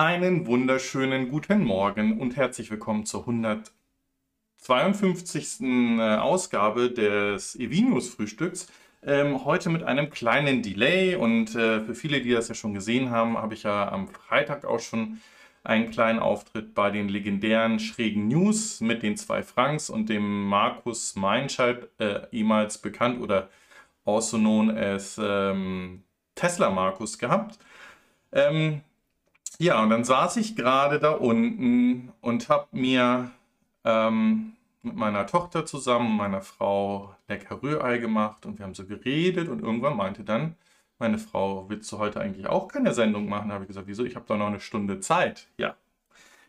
Einen wunderschönen guten Morgen und herzlich willkommen zur 152. Äh, Ausgabe des Evinius Frühstücks. Ähm, heute mit einem kleinen Delay und äh, für viele, die das ja schon gesehen haben, habe ich ja am Freitag auch schon einen kleinen Auftritt bei den legendären schrägen News mit den zwei Franks und dem Markus Meinscheid, äh, ehemals bekannt oder also known as ähm, Tesla Markus gehabt. Ähm, ja, und dann saß ich gerade da unten und habe mir ähm, mit meiner Tochter zusammen, meiner Frau, lecker Rührei gemacht und wir haben so geredet und irgendwann meinte dann meine Frau, willst du heute eigentlich auch keine Sendung machen? Da habe ich gesagt, wieso? Ich habe doch noch eine Stunde Zeit. Ja,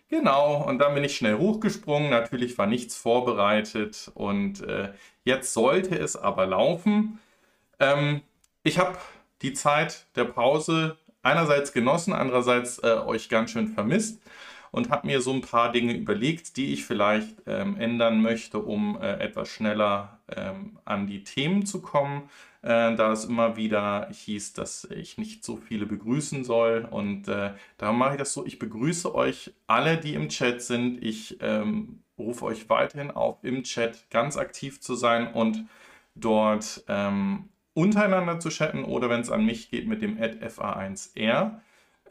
genau. Und dann bin ich schnell hochgesprungen. Natürlich war nichts vorbereitet und äh, jetzt sollte es aber laufen. Ähm, ich habe die Zeit der Pause einerseits genossen, andererseits äh, euch ganz schön vermisst und habe mir so ein paar Dinge überlegt, die ich vielleicht ähm, ändern möchte, um äh, etwas schneller ähm, an die Themen zu kommen, äh, da es immer wieder hieß, dass ich nicht so viele begrüßen soll. Und äh, da mache ich das so, ich begrüße euch alle, die im Chat sind. Ich ähm, rufe euch weiterhin auf, im Chat ganz aktiv zu sein und dort ähm, untereinander zu chatten oder wenn es an mich geht mit dem FA1R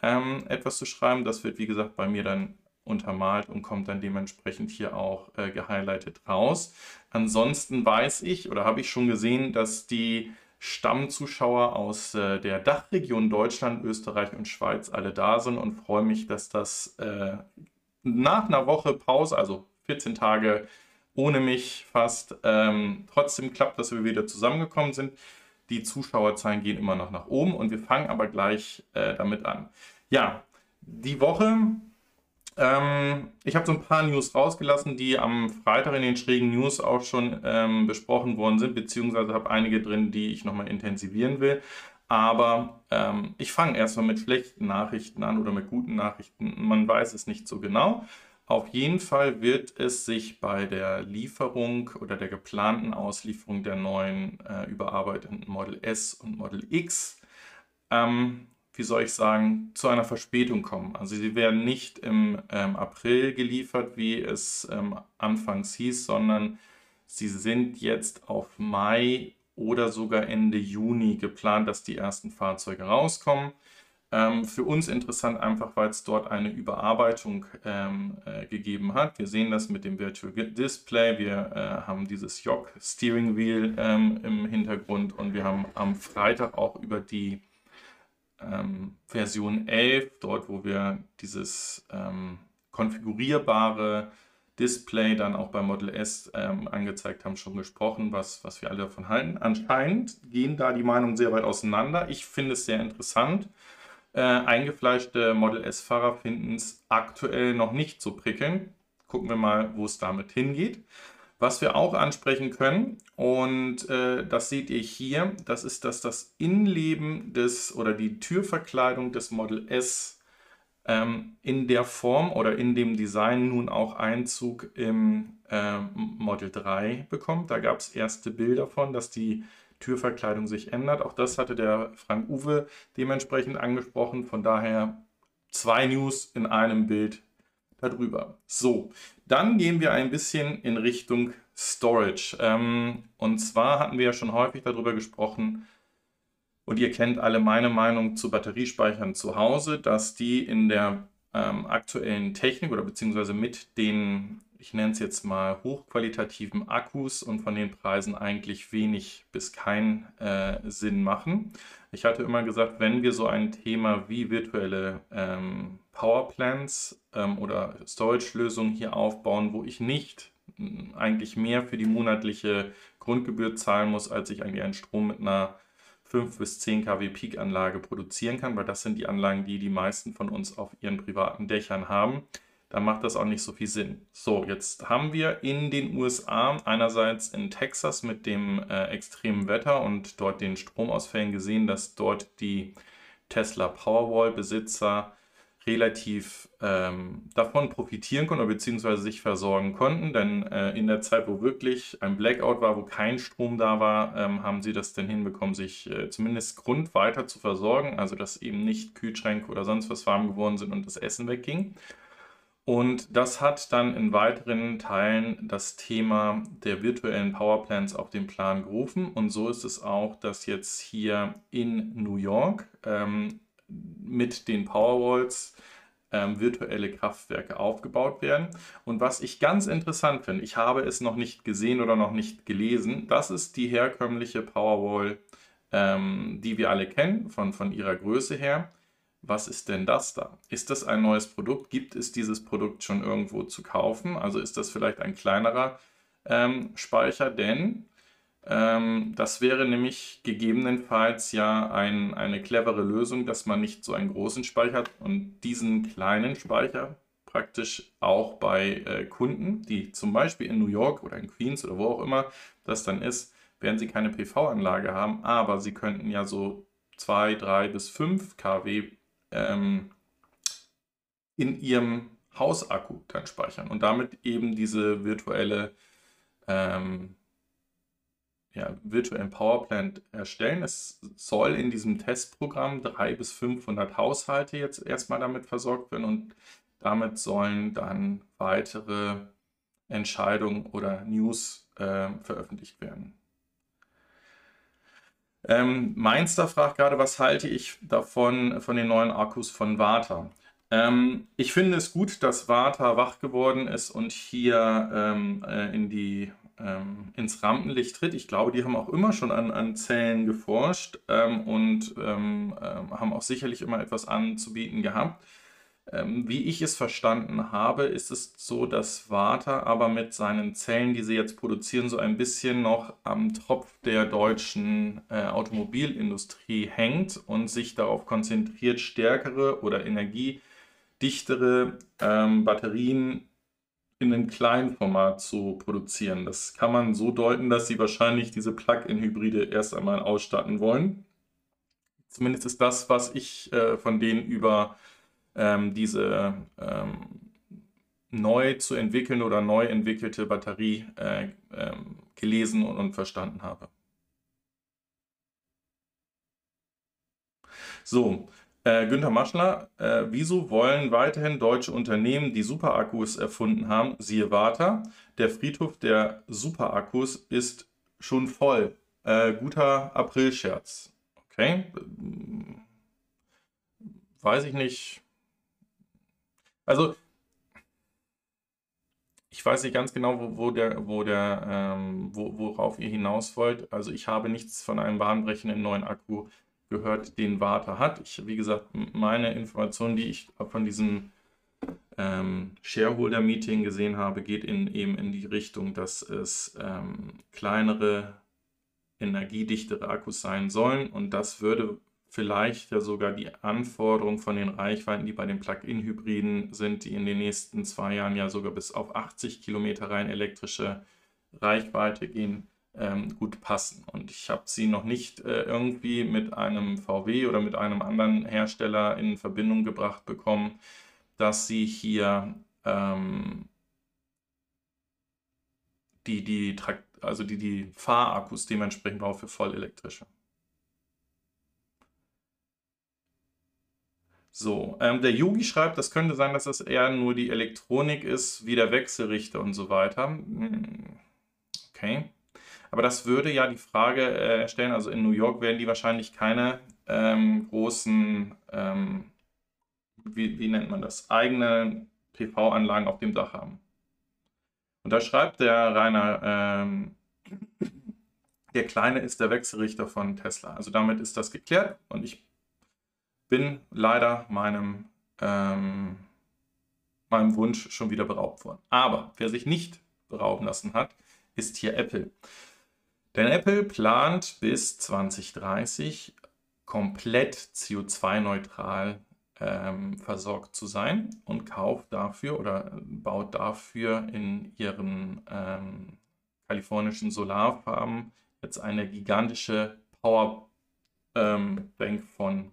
ähm, etwas zu schreiben. Das wird wie gesagt bei mir dann untermalt und kommt dann dementsprechend hier auch äh, gehighlightet raus. Ansonsten weiß ich oder habe ich schon gesehen, dass die Stammzuschauer aus äh, der Dachregion Deutschland, Österreich und Schweiz alle da sind und freue mich, dass das äh, nach einer Woche Pause, also 14 Tage ohne mich fast, ähm, trotzdem klappt, dass wir wieder zusammengekommen sind. Die Zuschauerzahlen gehen immer noch nach oben und wir fangen aber gleich äh, damit an. Ja, die Woche. Ähm, ich habe so ein paar News rausgelassen, die am Freitag in den schrägen News auch schon ähm, besprochen worden sind, beziehungsweise habe einige drin, die ich nochmal intensivieren will. Aber ähm, ich fange erstmal mit schlechten Nachrichten an oder mit guten Nachrichten. Man weiß es nicht so genau. Auf jeden Fall wird es sich bei der Lieferung oder der geplanten Auslieferung der neuen äh, überarbeiteten Model S und Model X, ähm, wie soll ich sagen, zu einer Verspätung kommen. Also sie werden nicht im ähm, April geliefert, wie es ähm, anfangs hieß, sondern sie sind jetzt auf Mai oder sogar Ende Juni geplant, dass die ersten Fahrzeuge rauskommen. Ähm, für uns interessant einfach, weil es dort eine Überarbeitung ähm, äh, gegeben hat. Wir sehen das mit dem Virtual Display. Wir äh, haben dieses Yoke Steering Wheel ähm, im Hintergrund und wir haben am Freitag auch über die ähm, Version 11, dort wo wir dieses ähm, konfigurierbare Display dann auch bei Model S ähm, angezeigt haben, schon gesprochen, was, was wir alle davon halten. Anscheinend gehen da die Meinungen sehr weit auseinander. Ich finde es sehr interessant. Äh, eingefleischte Model S-Fahrer finden es aktuell noch nicht so prickelnd. Gucken wir mal, wo es damit hingeht. Was wir auch ansprechen können, und äh, das seht ihr hier, das ist, dass das Innenleben des oder die Türverkleidung des Model S ähm, in der Form oder in dem Design nun auch Einzug im äh, Model 3 bekommt. Da gab es erste Bilder von, dass die Türverkleidung sich ändert. Auch das hatte der Frank Uwe dementsprechend angesprochen. Von daher zwei News in einem Bild darüber. So, dann gehen wir ein bisschen in Richtung Storage. Ähm, und zwar hatten wir ja schon häufig darüber gesprochen, und ihr kennt alle meine Meinung zu Batteriespeichern zu Hause, dass die in der ähm, aktuellen Technik oder beziehungsweise mit den ich nenne es jetzt mal hochqualitativen Akkus und von den Preisen eigentlich wenig bis keinen äh, Sinn machen. Ich hatte immer gesagt, wenn wir so ein Thema wie virtuelle ähm, Powerplants ähm, oder Storage-Lösungen hier aufbauen, wo ich nicht äh, eigentlich mehr für die monatliche Grundgebühr zahlen muss, als ich eigentlich einen Strom mit einer 5 bis 10 kW Peak-Anlage produzieren kann, weil das sind die Anlagen, die die meisten von uns auf ihren privaten Dächern haben dann macht das auch nicht so viel Sinn. So, jetzt haben wir in den USA einerseits in Texas mit dem äh, extremen Wetter und dort den Stromausfällen gesehen, dass dort die Tesla Powerwall-Besitzer relativ ähm, davon profitieren konnten beziehungsweise sich versorgen konnten. Denn äh, in der Zeit, wo wirklich ein Blackout war, wo kein Strom da war, ähm, haben sie das dann hinbekommen, sich äh, zumindest Grund weiter zu versorgen. Also dass eben nicht Kühlschränke oder sonst was warm geworden sind und das Essen wegging. Und das hat dann in weiteren Teilen das Thema der virtuellen Powerplants auf den Plan gerufen. Und so ist es auch, dass jetzt hier in New York ähm, mit den Powerwalls ähm, virtuelle Kraftwerke aufgebaut werden. Und was ich ganz interessant finde, ich habe es noch nicht gesehen oder noch nicht gelesen, das ist die herkömmliche Powerwall, ähm, die wir alle kennen, von, von ihrer Größe her. Was ist denn das da? Ist das ein neues Produkt? Gibt es dieses Produkt schon irgendwo zu kaufen? Also ist das vielleicht ein kleinerer ähm, Speicher? Denn ähm, das wäre nämlich gegebenenfalls ja ein, eine clevere Lösung, dass man nicht so einen großen Speicher hat und diesen kleinen Speicher praktisch auch bei äh, Kunden, die zum Beispiel in New York oder in Queens oder wo auch immer das dann ist, werden sie keine PV-Anlage haben, aber sie könnten ja so 2, 3 bis 5 kW ähm, in ihrem Hausakku dann speichern und damit eben diese virtuelle ähm, ja, virtuellen Powerplant erstellen. Es soll in diesem Testprogramm 300 bis 500 Haushalte jetzt erstmal damit versorgt werden und damit sollen dann weitere Entscheidungen oder News äh, veröffentlicht werden. Ähm, Mainster fragt gerade, was halte ich davon, von den neuen Akkus von Warta? Ähm, ich finde es gut, dass Warta wach geworden ist und hier ähm, äh, in die ähm, ins Rampenlicht tritt. Ich glaube, die haben auch immer schon an, an Zellen geforscht ähm, und ähm, ähm haben auch sicherlich immer etwas anzubieten gehabt. Ähm, wie ich es verstanden habe, ist es so, dass Warta aber mit seinen Zellen, die sie jetzt produzieren, so ein bisschen noch am Tropf der deutschen äh, Automobilindustrie hängt und sich darauf konzentriert, stärkere oder energiedichtere ähm, Batterien in einem kleinen Format zu produzieren. Das kann man so deuten, dass sie wahrscheinlich diese Plug-in-Hybride erst einmal ausstatten wollen. Zumindest ist das, was ich äh, von denen über ähm, diese ähm, neu zu entwickelnde oder neu entwickelte Batterie äh, ähm, gelesen und, und verstanden habe. So, äh, Günther Maschler, äh, wieso wollen weiterhin deutsche Unternehmen, die Superakkus erfunden haben, siehe Warta, der Friedhof der Superakkus ist schon voll. Äh, guter Aprilscherz. Okay. Weiß ich nicht. Also, ich weiß nicht ganz genau, wo, wo der, wo der, ähm, wo, worauf ihr hinaus wollt. Also ich habe nichts von einem bahnbrechenden neuen Akku gehört, den Warta hat. Ich, wie gesagt, meine Informationen, die ich von diesem ähm, Shareholder-Meeting gesehen habe, geht in, eben in die Richtung, dass es ähm, kleinere, energiedichtere Akkus sein sollen und das würde vielleicht ja sogar die Anforderung von den Reichweiten, die bei den Plug-in-Hybriden sind, die in den nächsten zwei Jahren ja sogar bis auf 80 Kilometer rein elektrische Reichweite gehen, ähm, gut passen. Und ich habe sie noch nicht äh, irgendwie mit einem VW oder mit einem anderen Hersteller in Verbindung gebracht bekommen, dass sie hier ähm, die, die, also die, die Fahrakkus dementsprechend brauchen für vollelektrische. So, ähm, der Yogi schreibt, das könnte sein, dass das eher nur die Elektronik ist, wie der Wechselrichter und so weiter. Hm, okay. Aber das würde ja die Frage äh, stellen, also in New York werden die wahrscheinlich keine ähm, großen, ähm, wie, wie, nennt man das, eigene PV-Anlagen auf dem Dach haben. Und da schreibt der Rainer, ähm, der Kleine ist der Wechselrichter von Tesla. Also damit ist das geklärt und ich bin leider meinem, ähm, meinem Wunsch schon wieder beraubt worden. Aber wer sich nicht berauben lassen hat, ist hier Apple. Denn Apple plant bis 2030 komplett CO2-neutral ähm, versorgt zu sein und kauft dafür oder baut dafür in ihren ähm, kalifornischen Solarfarmen jetzt eine gigantische Powerbank ähm, von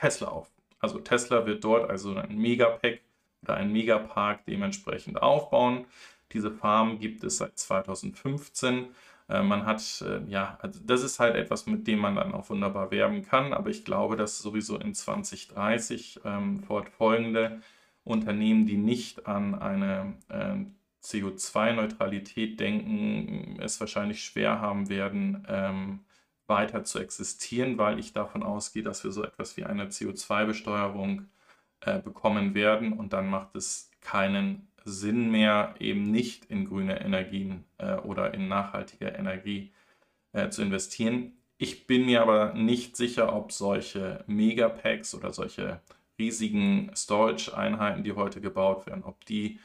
Tesla auf. Also Tesla wird dort also ein Megapack oder ein Megapark dementsprechend aufbauen. Diese Farm gibt es seit 2015. Äh, man hat, äh, ja, also das ist halt etwas, mit dem man dann auch wunderbar werben kann, aber ich glaube, dass sowieso in 2030 ähm, fortfolgende Unternehmen, die nicht an eine äh, CO2-Neutralität denken, es wahrscheinlich schwer haben werden, ähm, weiter zu existieren, weil ich davon ausgehe, dass wir so etwas wie eine CO2-Besteuerung äh, bekommen werden und dann macht es keinen Sinn mehr, eben nicht in grüne Energien äh, oder in nachhaltige Energie äh, zu investieren. Ich bin mir aber nicht sicher, ob solche Megapacks oder solche riesigen Storage-Einheiten, die heute gebaut werden, ob die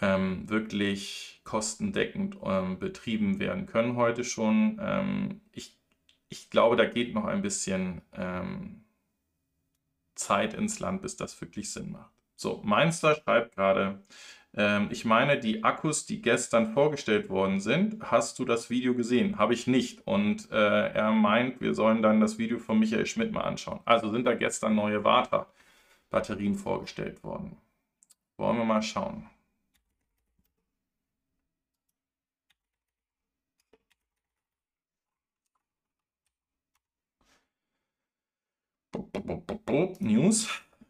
ähm, wirklich kostendeckend ähm, betrieben werden können heute schon. Ähm, ich, ich glaube, da geht noch ein bisschen ähm, Zeit ins Land, bis das wirklich Sinn macht. So, Mainster schreibt gerade, ähm, ich meine, die Akkus, die gestern vorgestellt worden sind, hast du das Video gesehen? Habe ich nicht. Und äh, er meint, wir sollen dann das Video von Michael Schmidt mal anschauen. Also sind da gestern neue Vata-Batterien vorgestellt worden. Wollen wir mal schauen. News.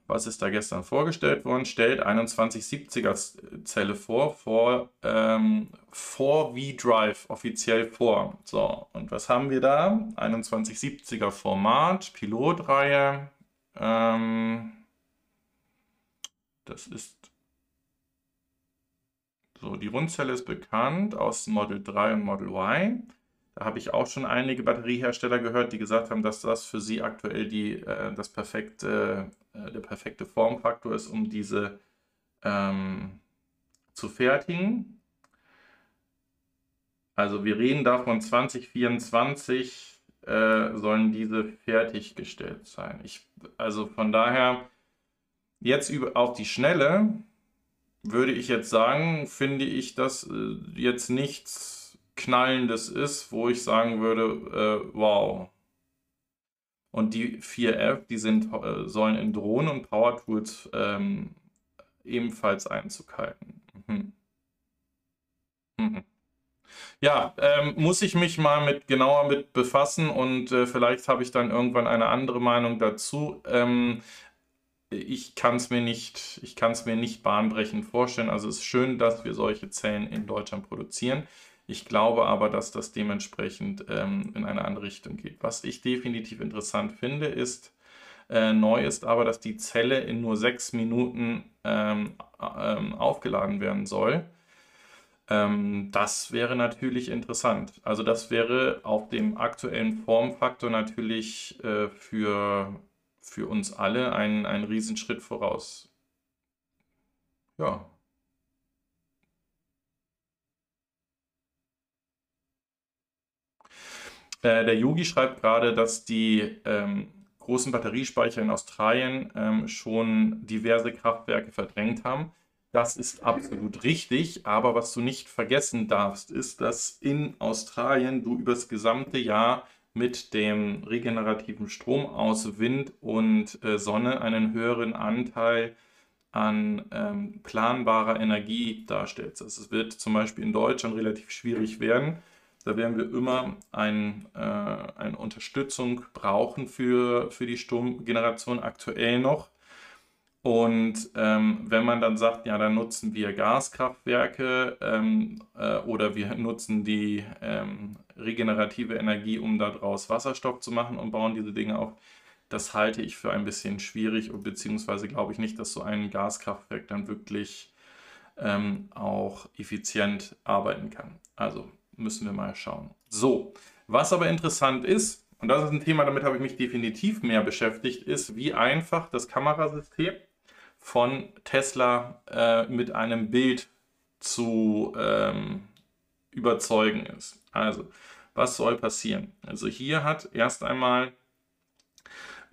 Was ist da gestern vorgestellt worden? Stellt 2170er Zelle vor, vor, ähm, vor V-Drive offiziell vor. So, und was haben wir da? 2170er Format, Pilotreihe. Ähm, das ist so, die Rundzelle ist bekannt aus Model 3 und Model Y. Da habe ich auch schon einige Batteriehersteller gehört, die gesagt haben, dass das für sie aktuell die, äh, das perfekte, äh, der perfekte Formfaktor ist, um diese ähm, zu fertigen. Also wir reden davon 2024 äh, sollen diese fertiggestellt sein. Ich, also von daher jetzt über, auf die Schnelle würde ich jetzt sagen, finde ich das äh, jetzt nichts Knallendes ist, wo ich sagen würde, äh, wow. Und die 4F, die sind, äh, sollen in Drohnen und Power Tools ähm, ebenfalls Einzug halten. Mhm. Mhm. Ja, ähm, muss ich mich mal mit genauer mit befassen und äh, vielleicht habe ich dann irgendwann eine andere Meinung dazu. Ähm, ich kann es mir nicht, ich kann es mir nicht bahnbrechend vorstellen. Also es ist schön, dass wir solche Zellen in Deutschland produzieren. Ich glaube aber, dass das dementsprechend ähm, in eine andere Richtung geht. Was ich definitiv interessant finde, ist, äh, neu ist aber, dass die Zelle in nur sechs Minuten ähm, ähm, aufgeladen werden soll. Ähm, das wäre natürlich interessant. Also das wäre auf dem aktuellen Formfaktor natürlich äh, für, für uns alle ein, ein Riesenschritt voraus. Ja, Äh, der Yogi schreibt gerade, dass die ähm, großen Batteriespeicher in Australien ähm, schon diverse Kraftwerke verdrängt haben. Das ist absolut richtig, aber was du nicht vergessen darfst, ist, dass in Australien du übers gesamte Jahr mit dem regenerativen Strom aus Wind und äh, Sonne einen höheren Anteil an ähm, planbarer Energie darstellst. Also es wird zum Beispiel in Deutschland relativ schwierig werden, da werden wir immer ein, äh, eine Unterstützung brauchen für, für die Stromgeneration aktuell noch. Und ähm, wenn man dann sagt, ja, dann nutzen wir Gaskraftwerke ähm, äh, oder wir nutzen die ähm, regenerative Energie, um daraus Wasserstoff zu machen und bauen diese Dinge auf, das halte ich für ein bisschen schwierig, beziehungsweise glaube ich nicht, dass so ein Gaskraftwerk dann wirklich ähm, auch effizient arbeiten kann. Also müssen wir mal schauen. So, was aber interessant ist, und das ist ein Thema, damit habe ich mich definitiv mehr beschäftigt, ist, wie einfach das Kamerasystem von Tesla äh, mit einem Bild zu ähm, überzeugen ist. Also, was soll passieren? Also hier hat erst einmal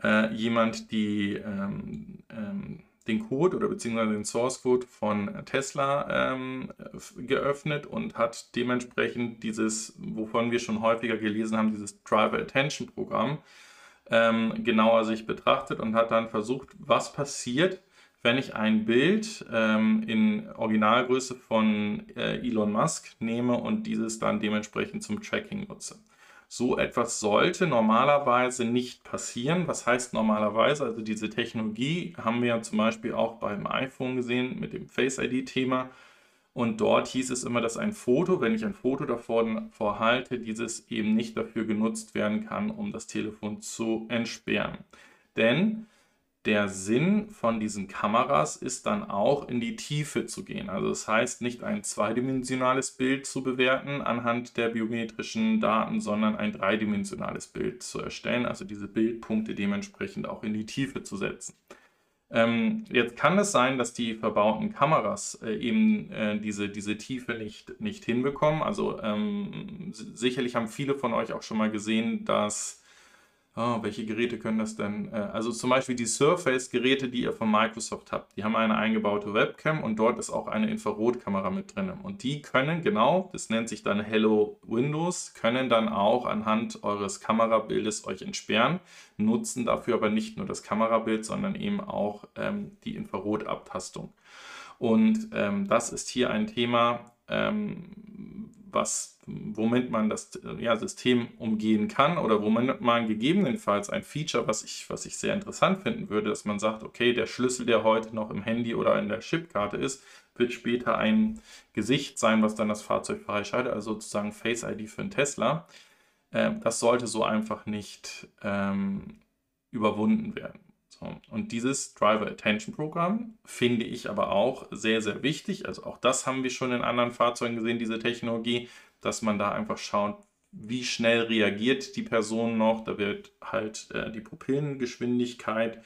äh, jemand die ähm, ähm, den Code oder beziehungsweise den Source Code von Tesla ähm, geöffnet und hat dementsprechend dieses, wovon wir schon häufiger gelesen haben, dieses Driver Attention Programm ähm, genauer sich betrachtet und hat dann versucht, was passiert, wenn ich ein Bild ähm, in Originalgröße von äh, Elon Musk nehme und dieses dann dementsprechend zum Tracking nutze. So etwas sollte normalerweise nicht passieren. Was heißt normalerweise? Also diese Technologie haben wir ja zum Beispiel auch beim iPhone gesehen mit dem Face ID-Thema. Und dort hieß es immer, dass ein Foto, wenn ich ein Foto davor vorhalte, dieses eben nicht dafür genutzt werden kann, um das Telefon zu entsperren. Denn der Sinn von diesen Kameras ist dann auch in die Tiefe zu gehen. Also das heißt nicht ein zweidimensionales Bild zu bewerten anhand der biometrischen Daten, sondern ein dreidimensionales Bild zu erstellen, also diese Bildpunkte dementsprechend auch in die Tiefe zu setzen. Ähm, jetzt kann es sein, dass die verbauten Kameras äh, eben äh, diese, diese Tiefe nicht, nicht hinbekommen. Also ähm, sicherlich haben viele von euch auch schon mal gesehen, dass Oh, welche Geräte können das denn? Äh, also zum Beispiel die Surface-Geräte, die ihr von Microsoft habt, die haben eine eingebaute Webcam und dort ist auch eine Infrarotkamera mit drin. Und die können genau, das nennt sich dann Hello Windows, können dann auch anhand eures Kamerabildes euch entsperren, nutzen dafür aber nicht nur das Kamerabild, sondern eben auch ähm, die Infrarotabtastung. Und ähm, das ist hier ein Thema, ähm, was, womit man das ja, System umgehen kann oder womit man gegebenenfalls ein Feature, was ich, was ich sehr interessant finden würde, dass man sagt, okay, der Schlüssel, der heute noch im Handy oder in der Chipkarte ist, wird später ein Gesicht sein, was dann das Fahrzeug freischaltet, also sozusagen Face ID für einen Tesla. Ähm, das sollte so einfach nicht ähm, überwunden werden. Und dieses Driver Attention Programm finde ich aber auch sehr, sehr wichtig. Also auch das haben wir schon in anderen Fahrzeugen gesehen, diese Technologie, dass man da einfach schaut, wie schnell reagiert die Person noch. Da wird halt äh, die Pupillengeschwindigkeit,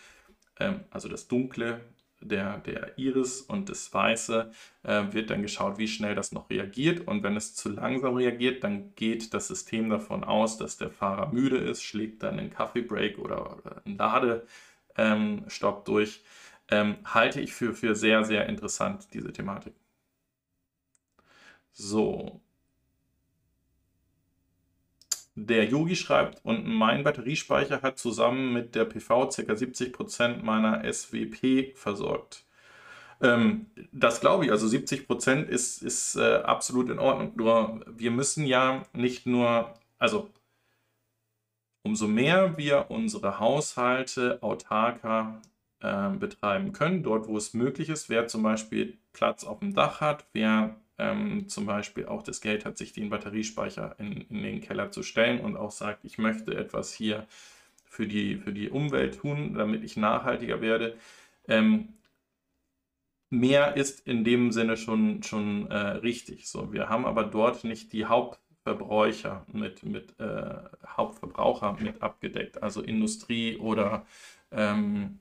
ähm, also das Dunkle der, der Iris und das Weiße, äh, wird dann geschaut, wie schnell das noch reagiert. Und wenn es zu langsam reagiert, dann geht das System davon aus, dass der Fahrer müde ist, schlägt dann einen Kaffeebreak oder, oder einen Lade ähm, Stopp durch, ähm, halte ich für, für sehr, sehr interessant, diese Thematik. So. Der Yogi schreibt, und mein Batteriespeicher hat zusammen mit der PV ca. 70% meiner SWP versorgt. Ähm, das glaube ich, also 70% ist, ist äh, absolut in Ordnung. Nur wir müssen ja nicht nur, also Umso mehr wir unsere Haushalte autarker äh, betreiben können, dort wo es möglich ist, wer zum Beispiel Platz auf dem Dach hat, wer ähm, zum Beispiel auch das Geld hat, sich den Batteriespeicher in, in den Keller zu stellen und auch sagt, ich möchte etwas hier für die, für die Umwelt tun, damit ich nachhaltiger werde. Ähm, mehr ist in dem Sinne schon, schon äh, richtig. So, wir haben aber dort nicht die Haupt Verbräucher mit, mit äh, Hauptverbraucher mit abgedeckt, also Industrie oder ähm,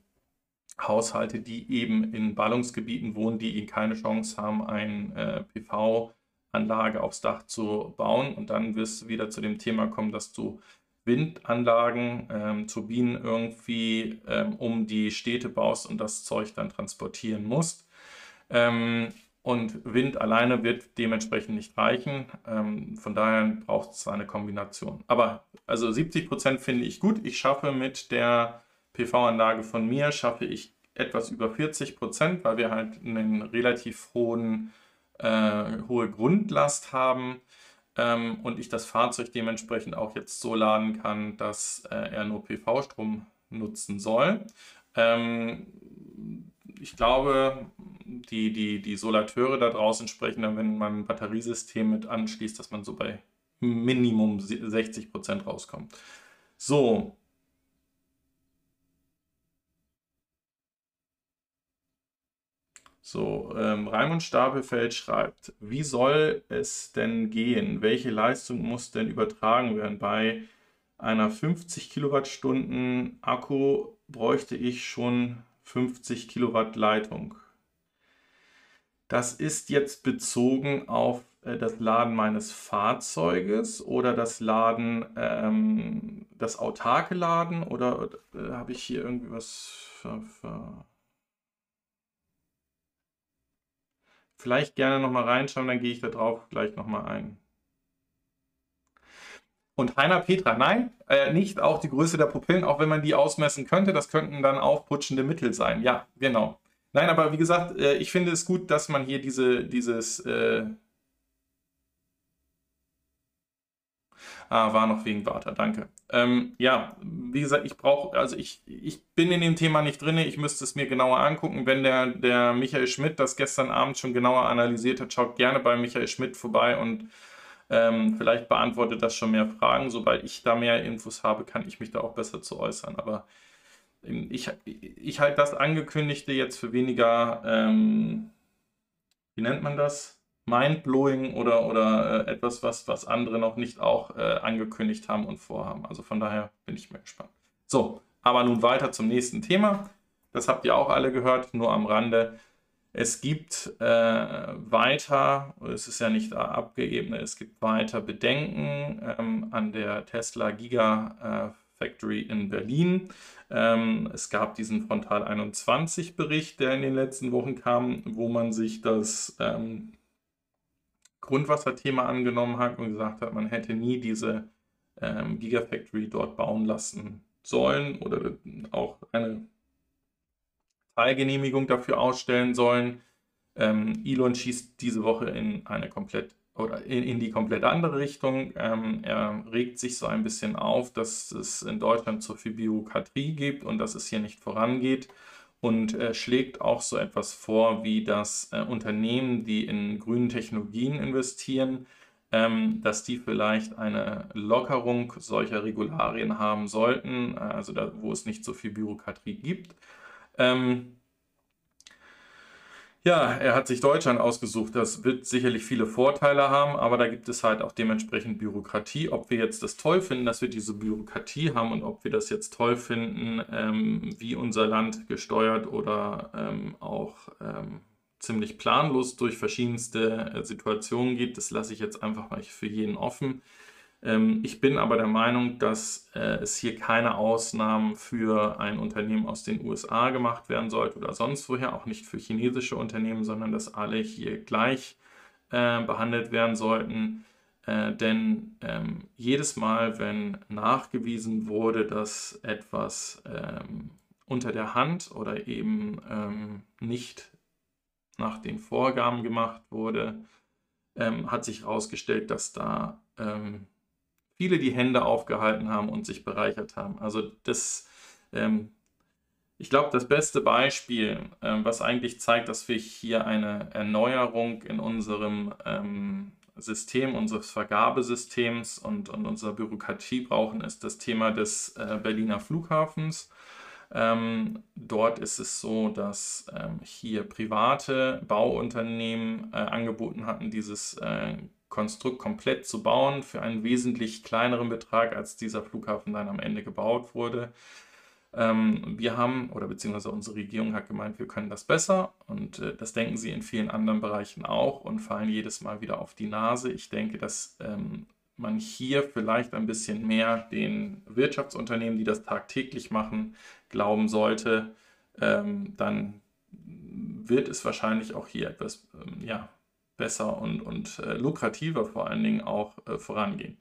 Haushalte, die eben in Ballungsgebieten wohnen, die keine Chance haben, eine äh, PV-Anlage aufs Dach zu bauen. Und dann wirst du wieder zu dem Thema kommen, dass du Windanlagen, ähm, Turbinen irgendwie ähm, um die Städte baust und das Zeug dann transportieren musst. Ähm, und Wind alleine wird dementsprechend nicht reichen. Ähm, von daher braucht es eine Kombination. Aber also 70 Prozent finde ich gut. Ich schaffe mit der PV-Anlage von mir, schaffe ich etwas über 40 Prozent, weil wir halt einen relativ hohen, äh, hohe Grundlast haben ähm, und ich das Fahrzeug dementsprechend auch jetzt so laden kann, dass äh, er nur PV-Strom nutzen soll. Ähm, ich glaube, die, die, die Solateure da draußen sprechen dann, wenn man ein Batteriesystem mit anschließt, dass man so bei Minimum 60% rauskommt. So. So, ähm, Raimund Stapelfeld schreibt, wie soll es denn gehen? Welche Leistung muss denn übertragen werden? Bei einer 50 Kilowattstunden Akku bräuchte ich schon 50 Kilowatt Leitung. Das ist jetzt bezogen auf äh, das Laden meines Fahrzeuges oder das Laden, ähm, das autarke Laden oder äh, habe ich hier irgendwie was für, für Vielleicht gerne nochmal reinschauen, dann gehe ich da drauf gleich nochmal ein. Und Heiner Petra, nein, äh, nicht auch die Größe der Pupillen, auch wenn man die ausmessen könnte. Das könnten dann aufputschende Mittel sein. Ja, genau. Nein, aber wie gesagt, äh, ich finde es gut, dass man hier diese, dieses. Äh ah, war noch wegen Warta, danke. Ähm, ja, wie gesagt, ich brauche, also ich, ich bin in dem Thema nicht drin, ich müsste es mir genauer angucken. Wenn der, der Michael Schmidt das gestern Abend schon genauer analysiert hat, schaut gerne bei Michael Schmidt vorbei und ähm, vielleicht beantwortet das schon mehr Fragen. Sobald ich da mehr Infos habe, kann ich mich da auch besser zu äußern. Aber ähm, ich, ich halte das Angekündigte jetzt für weniger, ähm, wie nennt man das? Mindblowing oder, oder äh, etwas, was, was andere noch nicht auch äh, angekündigt haben und vorhaben. Also von daher bin ich mal gespannt. So, aber nun weiter zum nächsten Thema. Das habt ihr auch alle gehört, nur am Rande. Es gibt äh, weiter, es ist ja nicht abgeebnet, es gibt weiter Bedenken ähm, an der Tesla Giga äh, Factory in Berlin. Ähm, es gab diesen Frontal 21 Bericht, der in den letzten Wochen kam, wo man sich das ähm, Grundwasserthema angenommen hat und gesagt hat, man hätte nie diese ähm, Gigafactory dort bauen lassen sollen oder auch eine Teilgenehmigung dafür ausstellen sollen. Ähm, Elon schießt diese Woche in eine komplett oder in, in die komplett andere Richtung. Ähm, er regt sich so ein bisschen auf, dass es in Deutschland zu viel Bürokratie gibt und dass es hier nicht vorangeht und äh, schlägt auch so etwas vor, wie das äh, Unternehmen, die in grünen Technologien investieren, ähm, dass die vielleicht eine Lockerung solcher Regularien haben sollten, äh, also da, wo es nicht so viel Bürokratie gibt. Ähm, ja, er hat sich Deutschland ausgesucht. Das wird sicherlich viele Vorteile haben, aber da gibt es halt auch dementsprechend Bürokratie. Ob wir jetzt das toll finden, dass wir diese Bürokratie haben und ob wir das jetzt toll finden, ähm, wie unser Land gesteuert oder ähm, auch ähm, ziemlich planlos durch verschiedenste äh, Situationen geht, das lasse ich jetzt einfach mal für jeden offen. Ähm, ich bin aber der Meinung, dass äh, es hier keine Ausnahmen für ein Unternehmen aus den USA gemacht werden sollte oder sonst woher, auch nicht für chinesische Unternehmen, sondern dass alle hier gleich äh, behandelt werden sollten. Äh, denn ähm, jedes Mal, wenn nachgewiesen wurde, dass etwas ähm, unter der Hand oder eben nicht nach den Vorgaben gemacht wurde, hat sich herausgestellt, dass da viele die Hände aufgehalten haben und sich bereichert haben. Also das, ähm, ich glaube, das beste Beispiel, ähm, was eigentlich zeigt, dass wir hier eine Erneuerung in unserem ähm, System, unseres Vergabesystems und, und unserer Bürokratie brauchen, ist das Thema des äh, Berliner Flughafens. Ähm, dort ist es so, dass ähm, hier private Bauunternehmen äh, angeboten hatten, dieses äh, Konstrukt komplett zu bauen für einen wesentlich kleineren Betrag, als dieser Flughafen dann am Ende gebaut wurde. Ähm, wir haben, oder beziehungsweise unsere Regierung hat gemeint, wir können das besser und äh, das denken sie in vielen anderen Bereichen auch und fallen jedes Mal wieder auf die Nase. Ich denke, dass ähm, man hier vielleicht ein bisschen mehr den Wirtschaftsunternehmen, die das tagtäglich machen, glauben sollte, ähm, dann wird es wahrscheinlich auch hier etwas ähm, ja, besser und, und äh, lukrativer vor allen Dingen auch äh, vorangehen.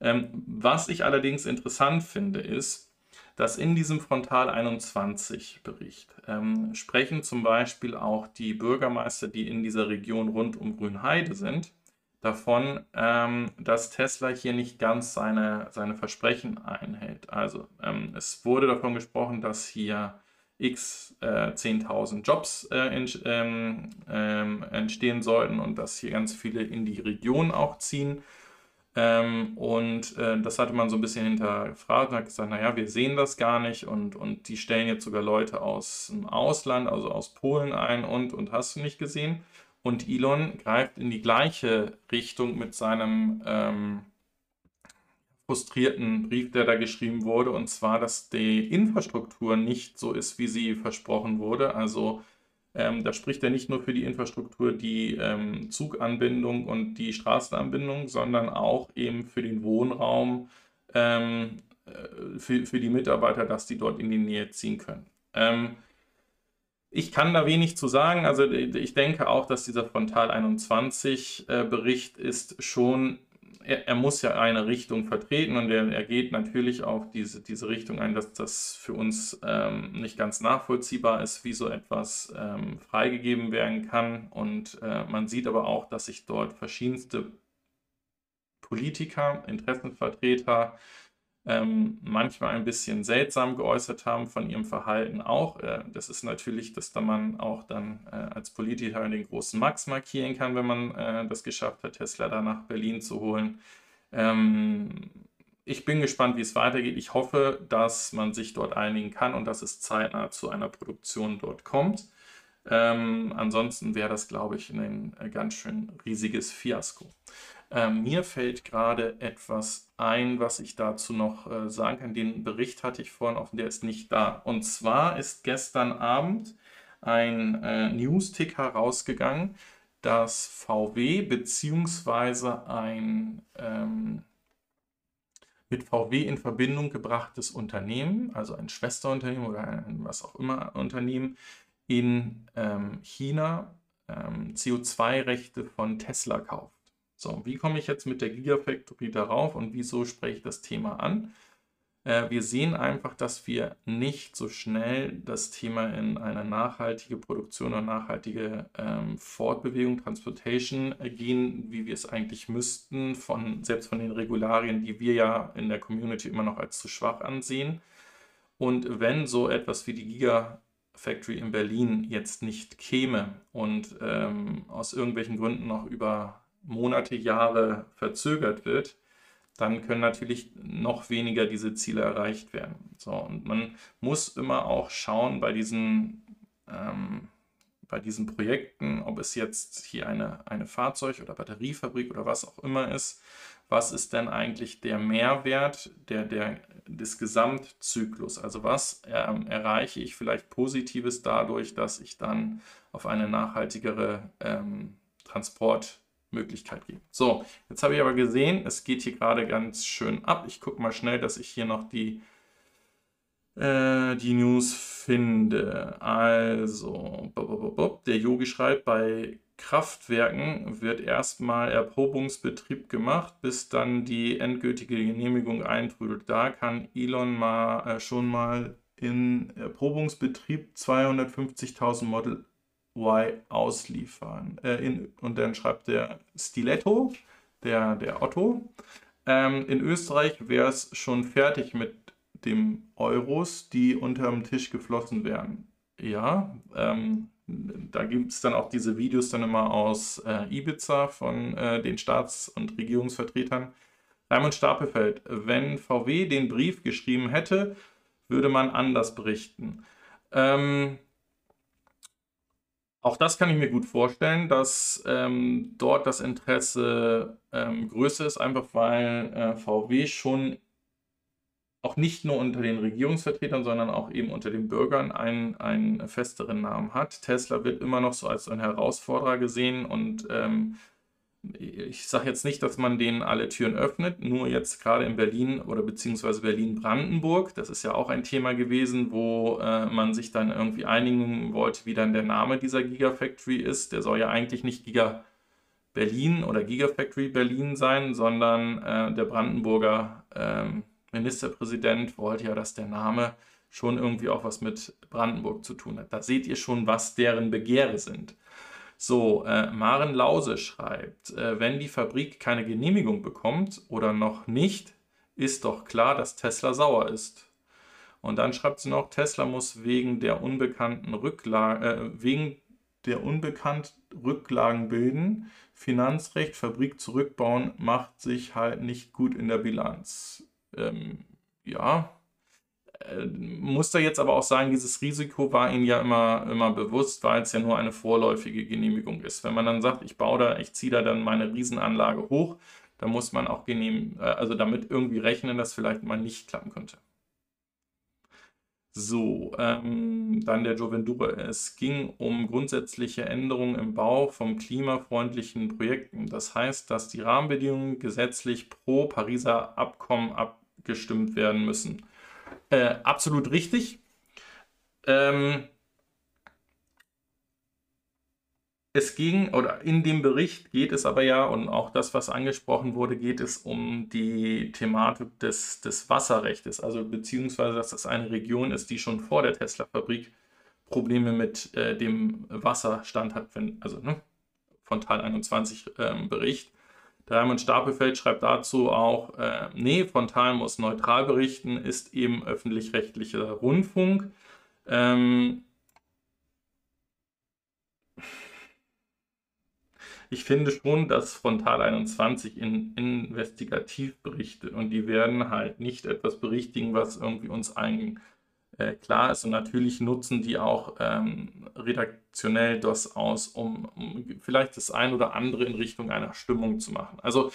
Ähm, was ich allerdings interessant finde, ist, dass in diesem Frontal 21 Bericht ähm, sprechen zum Beispiel auch die Bürgermeister, die in dieser Region rund um Grünheide sind, davon, ähm, dass Tesla hier nicht ganz seine, seine Versprechen einhält. Also ähm, es wurde davon gesprochen, dass hier x äh, 10.000 Jobs äh, ent, ähm, ähm, entstehen sollten und dass hier ganz viele in die Region auch ziehen. Ähm, und äh, das hatte man so ein bisschen hinterfragt und hat gesagt, naja, wir sehen das gar nicht und, und die stellen jetzt sogar Leute aus dem Ausland, also aus Polen ein und, und hast du nicht gesehen. Und Elon greift in die gleiche Richtung mit seinem ähm, frustrierten Brief, der da geschrieben wurde, und zwar, dass die Infrastruktur nicht so ist, wie sie versprochen wurde. Also ähm, da spricht er nicht nur für die Infrastruktur die ähm, Zuganbindung und die Straßenanbindung, sondern auch eben für den Wohnraum, ähm, äh, für, für die Mitarbeiter, dass die dort in die Nähe ziehen können. Ähm, ich kann da wenig zu sagen. Also ich denke auch, dass dieser Frontal 21 äh, Bericht ist schon er, er, muss ja eine Richtung vertreten und er, er, geht natürlich auf diese, diese Richtung ein, dass das für uns ähm, nicht ganz nachvollziehbar ist, wie so etwas ähm, freigegeben werden kann. Und äh, man sieht aber auch, dass sich dort verschiedenste Politiker, Interessenvertreter, ähm, manchmal ein bisschen seltsam geäußert haben von ihrem Verhalten auch. Äh, das ist natürlich, dass da man auch dann äh, als Politiker den großen Max markieren kann, wenn man äh, das geschafft hat, Tesla da nach Berlin zu holen. Ähm, ich bin gespannt, wie es weitergeht. Ich hoffe, dass man sich dort einigen kann und dass es zeitnah zu einer Produktion dort kommt. Ähm, ansonsten wäre das, glaube ich, ein äh, ganz schön riesiges Fiasko. Ähm, mir fällt gerade etwas ein, was ich dazu noch äh, sagen kann. Den Bericht hatte ich vorhin offen, der ist nicht da. Und zwar ist gestern Abend ein äh, News-Ticker rausgegangen, dass VW bzw. ein ähm, mit VW in Verbindung gebrachtes Unternehmen, also ein Schwesterunternehmen oder ein was auch immer Unternehmen, in ähm, China ähm, CO2-Rechte von Tesla kauft. So, wie komme ich jetzt mit der Gigafactory darauf und wieso spreche ich das Thema an? Äh, wir sehen einfach, dass wir nicht so schnell das Thema in eine nachhaltige Produktion oder nachhaltige ähm, Fortbewegung, Transportation äh, gehen, wie wir es eigentlich müssten, von, selbst von den Regularien, die wir ja in der Community immer noch als zu schwach ansehen. Und wenn so etwas wie die Gigafactory in Berlin jetzt nicht käme und ähm, aus irgendwelchen Gründen noch über Monate, Jahre verzögert wird, dann können natürlich noch weniger diese Ziele erreicht werden. So, und man muss immer auch schauen bei diesen, ähm, bei diesen Projekten, ob es jetzt hier eine, eine Fahrzeug- oder Batteriefabrik oder was auch immer ist, was ist denn eigentlich der Mehrwert der, der, des Gesamtzyklus? Also was ähm, erreiche ich vielleicht Positives dadurch, dass ich dann auf eine nachhaltigere ähm, Transport Möglichkeit geben. So, jetzt habe ich aber gesehen, es geht hier gerade ganz schön ab. Ich gucke mal schnell, dass ich hier noch die, äh, die News finde. Also, der Yogi schreibt, bei Kraftwerken wird erstmal Erprobungsbetrieb gemacht, bis dann die endgültige Genehmigung eintrudelt. Da kann Elon mal äh, schon mal in Erprobungsbetrieb 250.000 Model Y ausliefern. Äh, in, und dann schreibt der Stiletto, der, der Otto. Ähm, in Österreich wäre es schon fertig mit dem Euros, die unterm Tisch geflossen wären. Ja, ähm, da gibt es dann auch diese Videos dann immer aus äh, Ibiza von äh, den Staats- und Regierungsvertretern. Raimund Stapelfeld, wenn VW den Brief geschrieben hätte, würde man anders berichten. Ähm, auch das kann ich mir gut vorstellen, dass ähm, dort das Interesse ähm, größer ist, einfach weil äh, VW schon auch nicht nur unter den Regierungsvertretern, sondern auch eben unter den Bürgern einen, einen festeren Namen hat. Tesla wird immer noch so als ein Herausforderer gesehen und ähm, ich sage jetzt nicht, dass man denen alle Türen öffnet, nur jetzt gerade in Berlin oder beziehungsweise Berlin-Brandenburg, das ist ja auch ein Thema gewesen, wo äh, man sich dann irgendwie einigen wollte, wie dann der Name dieser Gigafactory ist. Der soll ja eigentlich nicht Giga Berlin oder Gigafactory Berlin sein, sondern äh, der Brandenburger äh, Ministerpräsident wollte ja, dass der Name schon irgendwie auch was mit Brandenburg zu tun hat. Da seht ihr schon, was deren Begehre sind. So, äh, Maren Lause schreibt, äh, wenn die Fabrik keine Genehmigung bekommt oder noch nicht, ist doch klar, dass Tesla sauer ist. Und dann schreibt sie noch, Tesla muss wegen der unbekannten Rücklagen, äh, wegen der unbekannt Rücklagen bilden, Finanzrecht, Fabrik zurückbauen, macht sich halt nicht gut in der Bilanz. Ähm, ja, muss da jetzt aber auch sagen, dieses Risiko war Ihnen ja immer, immer bewusst, weil es ja nur eine vorläufige Genehmigung ist. Wenn man dann sagt, ich baue da, ich ziehe da dann meine Riesenanlage hoch, dann muss man auch genehm, äh, also damit irgendwie rechnen, dass vielleicht mal nicht klappen könnte. So, ähm, dann der Jovendure. Es ging um grundsätzliche Änderungen im Bau von klimafreundlichen Projekten. Das heißt, dass die Rahmenbedingungen gesetzlich pro Pariser Abkommen abgestimmt werden müssen. Äh, absolut richtig. Ähm, es ging, oder in dem Bericht geht es aber ja, und auch das, was angesprochen wurde, geht es um die Thematik des, des Wasserrechts, also beziehungsweise, dass das eine Region ist, die schon vor der Tesla-Fabrik Probleme mit äh, dem Wasserstand hat, wenn, also ne, von Teil 21 ähm, Bericht. Der Raimund Stapelfeld schreibt dazu auch, äh, nee, Frontal muss neutral berichten, ist eben öffentlich-rechtlicher Rundfunk. Ähm, ich finde schon, dass Frontal 21 in Investigativberichte und die werden halt nicht etwas berichtigen, was irgendwie uns allen äh, klar ist. Und natürlich nutzen die auch ähm, redaktionell das aus, um, um, vielleicht das ein oder andere in Richtung einer Stimmung zu machen. Also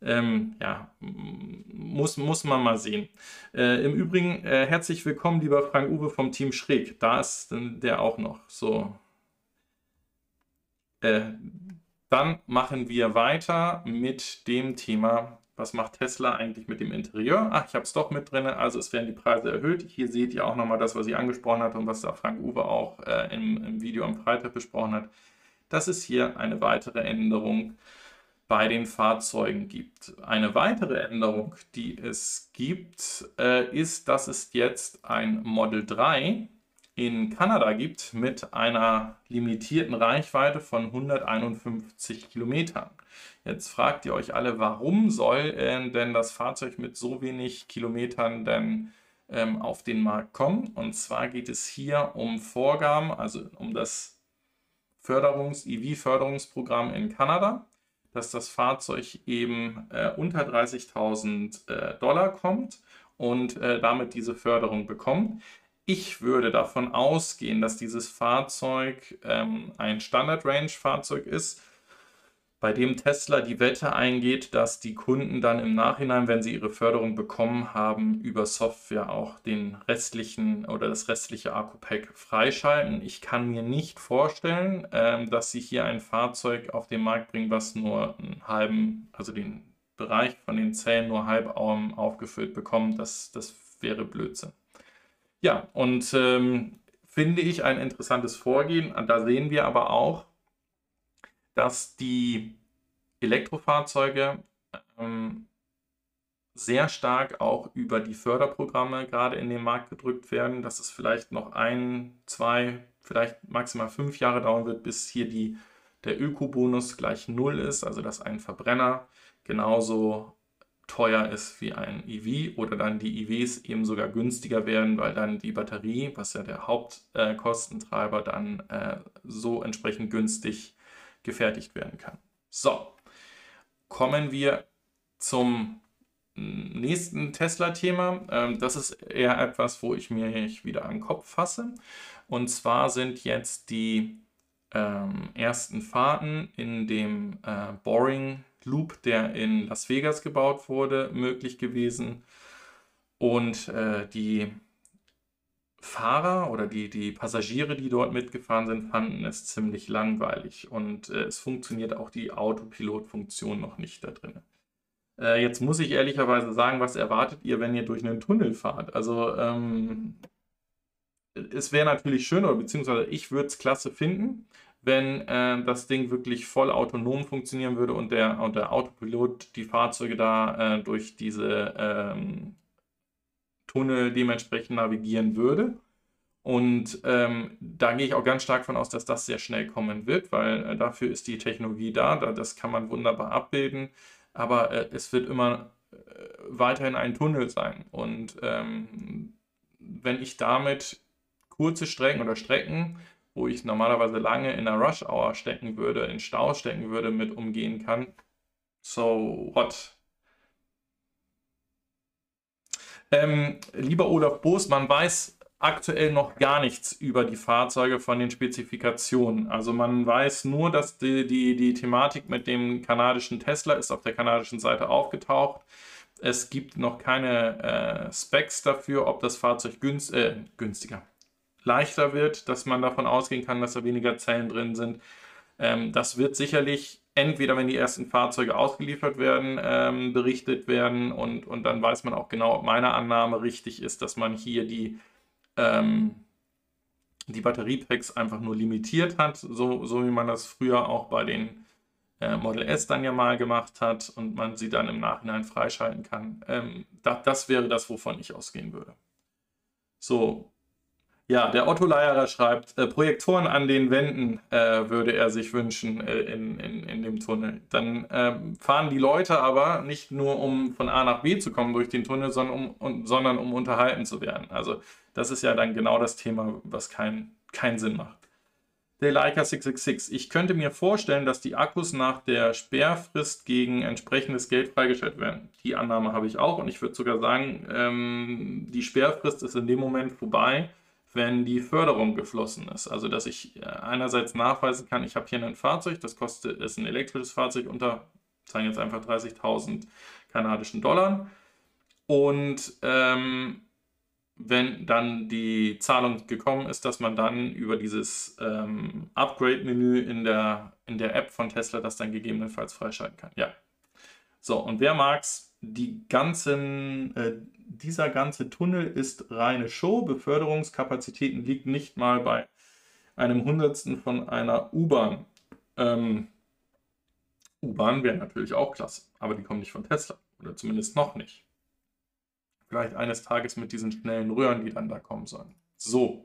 ähm, ja, muss, muss man mal sehen. Äh, Im Übrigen, äh, herzlich willkommen, lieber Frank Uwe vom Team Schräg. Da ist der auch noch so. Äh, dann machen wir weiter mit dem Thema, was macht Tesla eigentlich mit dem Interieur? Ach, ich habe es doch mit drin, also es werden die Preise erhöht. Hier seht ihr auch nochmal das, was ich angesprochen hatte und was da Frank Uwe auch äh, im, im Video am Freitag besprochen hat. Dass es hier eine weitere Änderung bei den Fahrzeugen gibt. Eine weitere Änderung, die es gibt, äh, ist, dass es jetzt ein Model 3 in Kanada gibt mit einer limitierten Reichweite von 151 Kilometern. Jetzt fragt ihr euch alle, warum soll äh, denn das Fahrzeug mit so wenig Kilometern denn ähm, auf den Markt kommen? Und zwar geht es hier um Vorgaben, also um das Förderungs EV-Förderungsprogramm in Kanada, dass das Fahrzeug eben äh, unter 30.000 äh, Dollar kommt und äh, damit diese Förderung bekommt. Ich würde davon ausgehen, dass dieses Fahrzeug ähm, ein Standard-Range-Fahrzeug ist, bei dem Tesla die Wette eingeht, dass die Kunden dann im Nachhinein, wenn sie ihre Förderung bekommen haben, über Software auch den restlichen oder das restliche Akku-Pack freischalten. Ich kann mir nicht vorstellen, ähm, dass sie hier ein Fahrzeug auf den Markt bringen, was nur einen halben, also den Bereich von den Zellen nur halb aufgefüllt bekommt. Das, das wäre Blödsinn. Ja, und ähm, finde ich ein interessantes Vorgehen. Da sehen wir aber auch, dass die Elektrofahrzeuge ähm, sehr stark auch über die Förderprogramme gerade in den Markt gedrückt werden, dass es vielleicht noch ein, zwei, vielleicht maximal fünf Jahre dauern wird, bis hier die, der Ökobonus gleich null ist, also dass ein Verbrenner genauso teuer ist wie ein EV oder dann die EVs eben sogar günstiger werden, weil dann die Batterie, was ja der Hauptkostentreiber, äh, dann äh, so entsprechend günstig gefertigt werden kann. So, kommen wir zum nächsten Tesla-Thema. Ähm, das ist eher etwas, wo ich mir wieder an den Kopf fasse. Und zwar sind jetzt die ähm, ersten Fahrten in dem äh, Boring Loop, der in Las Vegas gebaut wurde, möglich gewesen. Und äh, die Fahrer oder die, die Passagiere, die dort mitgefahren sind, fanden es ziemlich langweilig. Und äh, es funktioniert auch die Autopilot-Funktion noch nicht da drin. Äh, jetzt muss ich ehrlicherweise sagen, was erwartet ihr, wenn ihr durch einen Tunnel fahrt? Also ähm, es wäre natürlich schöner, beziehungsweise ich würde es klasse finden, wenn äh, das Ding wirklich voll autonom funktionieren würde und der, und der Autopilot die Fahrzeuge da äh, durch diese ähm, Tunnel dementsprechend navigieren würde. Und ähm, da gehe ich auch ganz stark von aus, dass das sehr schnell kommen wird, weil äh, dafür ist die Technologie da, da, das kann man wunderbar abbilden, aber äh, es wird immer äh, weiterhin ein Tunnel sein. Und ähm, wenn ich damit kurze Strecken oder Strecken wo ich normalerweise lange in der Rush Hour stecken würde, in Stau stecken würde, mit umgehen kann. So what? Ähm, lieber Olaf Boos, man weiß aktuell noch gar nichts über die Fahrzeuge von den Spezifikationen. Also man weiß nur, dass die, die, die Thematik mit dem kanadischen Tesla ist auf der kanadischen Seite aufgetaucht. Es gibt noch keine äh, Specs dafür, ob das Fahrzeug günst, äh, günstiger, leichter wird, dass man davon ausgehen kann, dass da weniger Zellen drin sind. Ähm, das wird sicherlich entweder, wenn die ersten Fahrzeuge ausgeliefert werden, ähm, berichtet werden und, und dann weiß man auch genau, ob meine Annahme richtig ist, dass man hier die, ähm, die Batteriepacks einfach nur limitiert hat, so, so wie man das früher auch bei den äh, Model S dann ja mal gemacht hat und man sie dann im Nachhinein freischalten kann. Ähm, da, das wäre das, wovon ich ausgehen würde. So, ja, der Otto Leierer schreibt, äh, Projektoren an den Wänden äh, würde er sich wünschen äh, in, in, in dem Tunnel. Dann ähm, fahren die Leute aber nicht nur, um von A nach B zu kommen durch den Tunnel, sondern um, um, sondern um unterhalten zu werden. Also das ist ja dann genau das Thema, was keinen kein Sinn macht. Der Leica 666. Ich könnte mir vorstellen, dass die Akkus nach der Sperrfrist gegen entsprechendes Geld freigestellt werden. Die Annahme habe ich auch und ich würde sogar sagen, ähm, die Sperrfrist ist in dem Moment vorbei, wenn die Förderung geflossen ist. Also dass ich äh, einerseits nachweisen kann, ich habe hier ein Fahrzeug, das kostet, ist ein elektrisches Fahrzeug unter, sagen jetzt einfach 30.000 kanadischen Dollar. Und ähm, wenn dann die Zahlung gekommen ist, dass man dann über dieses ähm, Upgrade-Menü in der, in der App von Tesla das dann gegebenenfalls freischalten kann. Ja. So, und wer mag's? Die ganzen, äh, dieser ganze Tunnel ist reine Show. Beförderungskapazitäten liegt nicht mal bei einem Hundertsten von einer U-Bahn. Ähm, U-Bahn wäre natürlich auch klasse, aber die kommen nicht von Tesla oder zumindest noch nicht. Vielleicht eines Tages mit diesen schnellen Röhren, die dann da kommen sollen. So.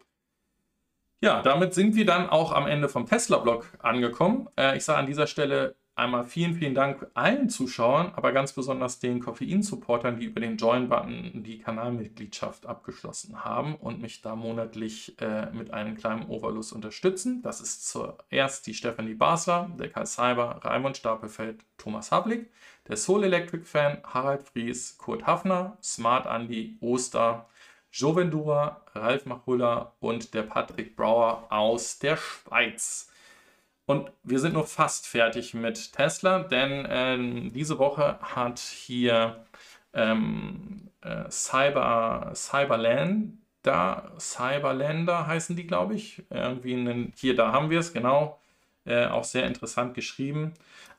Ja, damit sind wir dann auch am Ende vom Tesla-Blog angekommen. Äh, ich sage an dieser Stelle Einmal vielen, vielen Dank allen Zuschauern, aber ganz besonders den Koffein-Supportern, die über den Join-Button die Kanalmitgliedschaft abgeschlossen haben und mich da monatlich äh, mit einem kleinen Overlust unterstützen. Das ist zuerst die Stefanie Basler, der Karl Cyber, Raimund Stapelfeld, Thomas Hablik, der Soul Electric Fan, Harald Fries, Kurt Hafner, Smart Andy, Oster, Jovendura, Ralf Machulla und der Patrick Brauer aus der Schweiz. Und wir sind noch fast fertig mit Tesla, denn äh, diese Woche hat hier ähm, äh, Cyber, Cyberland, da, heißen die, glaube ich. Irgendwie einen, hier, da haben wir es, genau. Äh, auch sehr interessant geschrieben.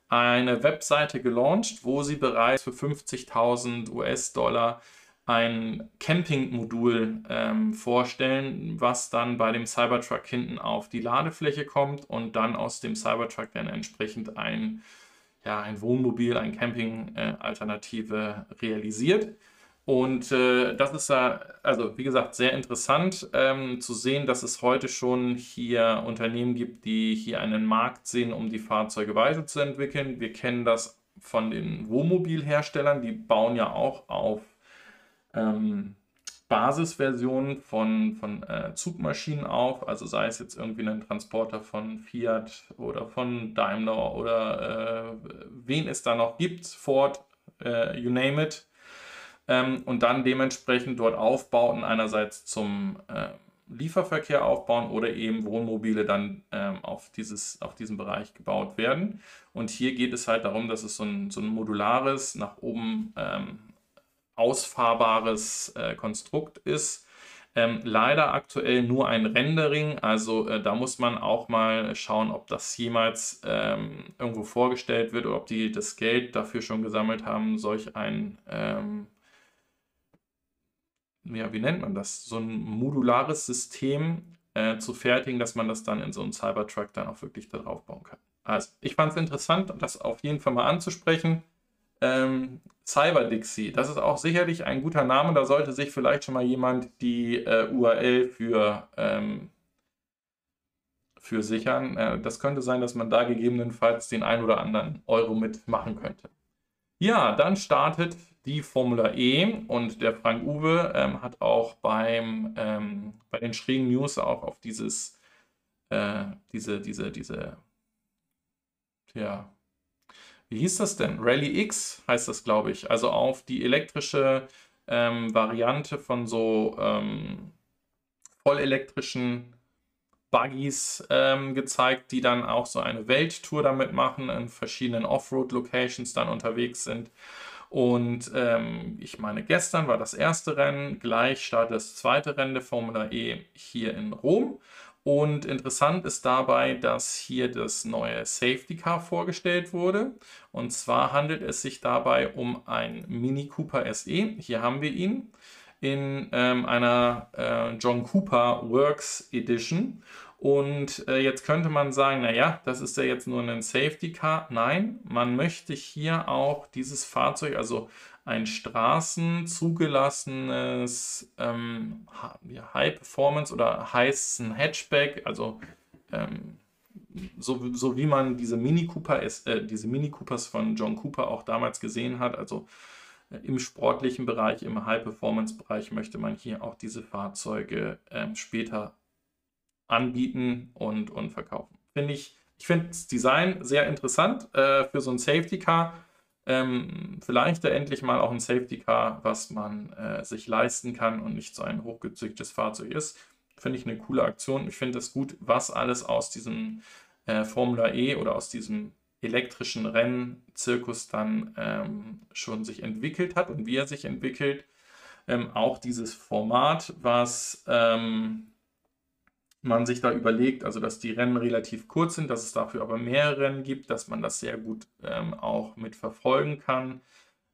Eine Webseite gelauncht, wo sie bereits für 50.000 US-Dollar ein Camping-Modul ähm, vorstellen, was dann bei dem Cybertruck hinten auf die Ladefläche kommt und dann aus dem Cybertruck dann entsprechend ein, ja, ein Wohnmobil, ein Camping-Alternative äh, realisiert. Und äh, das ist ja, also wie gesagt, sehr interessant ähm, zu sehen, dass es heute schon hier Unternehmen gibt, die hier einen Markt sehen, um die Fahrzeuge weiterzuentwickeln. Wir kennen das von den Wohnmobilherstellern, die bauen ja auch auf ähm, Basisversionen von, von äh, Zugmaschinen auf, also sei es jetzt irgendwie ein Transporter von Fiat oder von Daimler oder äh, wen es da noch gibt, Ford, äh, you name it, ähm, und dann dementsprechend dort Aufbauten einerseits zum äh, Lieferverkehr aufbauen oder eben Wohnmobile dann ähm, auf, dieses, auf diesen Bereich gebaut werden. Und hier geht es halt darum, dass es so ein, so ein modulares, nach oben ähm, ausfahrbares äh, Konstrukt ist. Ähm, leider aktuell nur ein Rendering, also äh, da muss man auch mal schauen, ob das jemals ähm, irgendwo vorgestellt wird oder ob die das Geld dafür schon gesammelt haben, solch ein, ähm, ja, wie nennt man das, so ein modulares System äh, zu fertigen, dass man das dann in so einen Cybertruck dann auch wirklich darauf bauen kann. Also, ich fand es interessant, das auf jeden Fall mal anzusprechen. Ähm, Cyber Dixie, das ist auch sicherlich ein guter Name. Da sollte sich vielleicht schon mal jemand die äh, URL für, ähm, für sichern. Äh, das könnte sein, dass man da gegebenenfalls den ein oder anderen Euro mitmachen könnte. Ja, dann startet die Formula E und der Frank Uwe ähm, hat auch beim, ähm, bei den schrägen News auch auf dieses, äh, diese, diese, diese, ja, wie hieß das denn? Rally X heißt das, glaube ich. Also auf die elektrische ähm, Variante von so ähm, vollelektrischen Buggies ähm, gezeigt, die dann auch so eine Welttour damit machen, in verschiedenen Offroad-Locations dann unterwegs sind. Und ähm, ich meine, gestern war das erste Rennen, gleich startet das zweite Rennen der Formula E hier in Rom. Und interessant ist dabei, dass hier das neue Safety Car vorgestellt wurde. Und zwar handelt es sich dabei um ein Mini Cooper SE. Hier haben wir ihn. in ähm, einer äh, John Cooper Works Edition. Und äh, jetzt könnte man sagen, naja, das ist ja jetzt nur ein Safety Car. Nein, man möchte hier auch dieses Fahrzeug, also ein straßenzugelassenes ähm, High Performance oder heißen Hatchback, also ähm, so, so wie man diese Mini Cooper äh, diese Mini Coopers von John Cooper auch damals gesehen hat, also äh, im sportlichen Bereich, im High Performance Bereich möchte man hier auch diese Fahrzeuge ähm, später anbieten und, und verkaufen. Finde ich, ich finde das Design sehr interessant äh, für so ein Safety Car. Ähm, vielleicht endlich mal auch ein Safety Car, was man äh, sich leisten kann und nicht so ein hochgezügtes Fahrzeug ist. Finde ich eine coole Aktion. Ich finde es gut, was alles aus diesem äh, Formula E oder aus diesem elektrischen Rennzirkus dann ähm, schon sich entwickelt hat und wie er sich entwickelt. Ähm, auch dieses Format, was ähm, man sich da überlegt, also dass die Rennen relativ kurz sind, dass es dafür aber mehr Rennen gibt, dass man das sehr gut ähm, auch mit verfolgen kann.